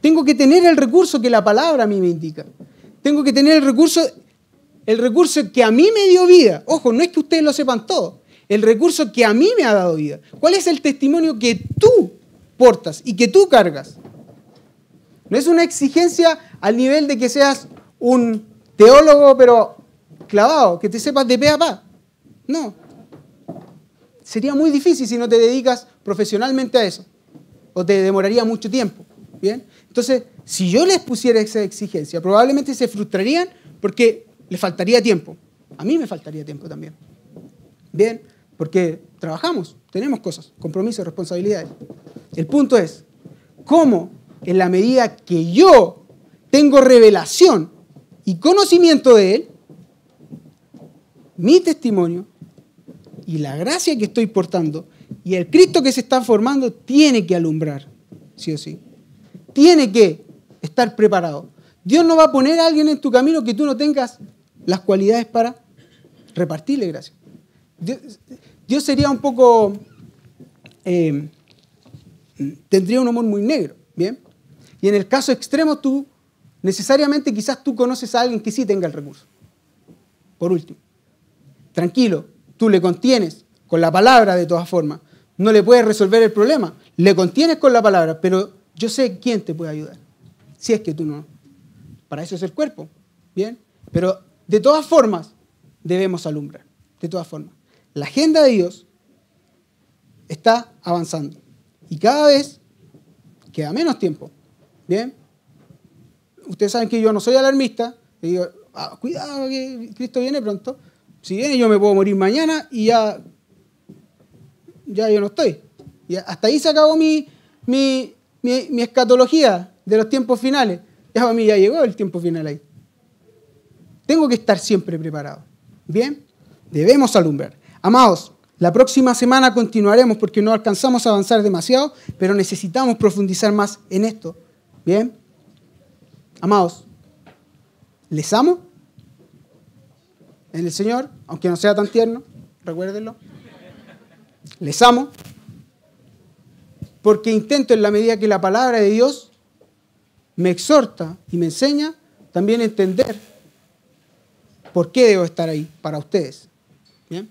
Tengo que tener el recurso que la palabra a mí me indica. Tengo que tener el recurso, el recurso que a mí me dio vida. Ojo, no es que ustedes lo sepan todo. El recurso que a mí me ha dado vida. ¿Cuál es el testimonio que tú portas y que tú cargas? No es una exigencia al nivel de que seas un teólogo, pero clavado, que te sepas de pe a pa. No. Sería muy difícil si no te dedicas profesionalmente a eso. O te demoraría mucho tiempo. ¿Bien? Entonces, si yo les pusiera esa exigencia, probablemente se frustrarían porque les faltaría tiempo. A mí me faltaría tiempo también. Bien, porque trabajamos, tenemos cosas, compromisos, responsabilidades. El punto es, ¿cómo en la medida que yo tengo revelación y conocimiento de Él, mi testimonio y la gracia que estoy portando y el Cristo que se está formando tiene que alumbrar, sí o sí. Tiene que estar preparado. Dios no va a poner a alguien en tu camino que tú no tengas las cualidades para repartirle gracia. Dios, sería un poco, eh, tendría un humor muy negro, ¿bien? Y en el caso extremo tú, necesariamente quizás tú conoces a alguien que sí tenga el recurso. Por último, tranquilo, tú le contienes con la palabra de todas formas. No le puedes resolver el problema, le contienes con la palabra, pero yo sé quién te puede ayudar. Si es que tú no. Para eso es el cuerpo, ¿bien? Pero de todas formas debemos alumbrar, de todas formas. La agenda de Dios está avanzando y cada vez queda menos tiempo Bien. Ustedes saben que yo no soy alarmista. digo, ah, cuidado que Cristo viene pronto. Si viene yo me puedo morir mañana y ya, ya yo no estoy. Y hasta ahí se acabó mi, mi, mi, escatología de los tiempos finales. Ya para mí ya llegó el tiempo final ahí. Tengo que estar siempre preparado. Bien, debemos alumbrar. Amados, la próxima semana continuaremos porque no alcanzamos a avanzar demasiado, pero necesitamos profundizar más en esto. Bien. Amados, les amo en el Señor, aunque no sea tan tierno, recuérdenlo. Les amo porque intento en la medida que la palabra de Dios me exhorta y me enseña, también entender por qué debo estar ahí para ustedes. ¿Bien?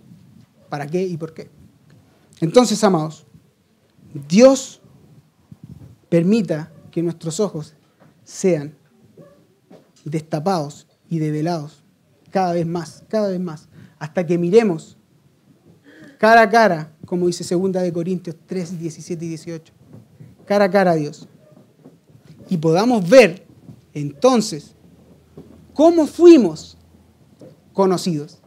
¿Para qué y por qué? Entonces, amados, Dios permita que nuestros ojos sean destapados y develados cada vez más, cada vez más, hasta que miremos cara a cara, como dice 2 de Corintios 3, 17 y 18, cara a cara a Dios. Y podamos ver entonces cómo fuimos conocidos.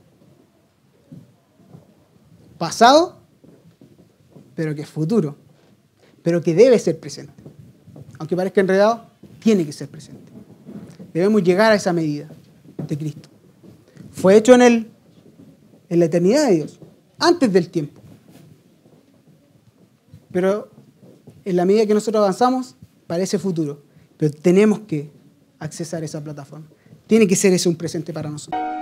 Pasado, pero que es futuro, pero que debe ser presente aunque parezca enredado, tiene que ser presente. Debemos llegar a esa medida de Cristo. Fue hecho en, el, en la eternidad de Dios, antes del tiempo. Pero en la medida que nosotros avanzamos, parece futuro. Pero tenemos que accesar esa plataforma. Tiene que ser ese un presente para nosotros.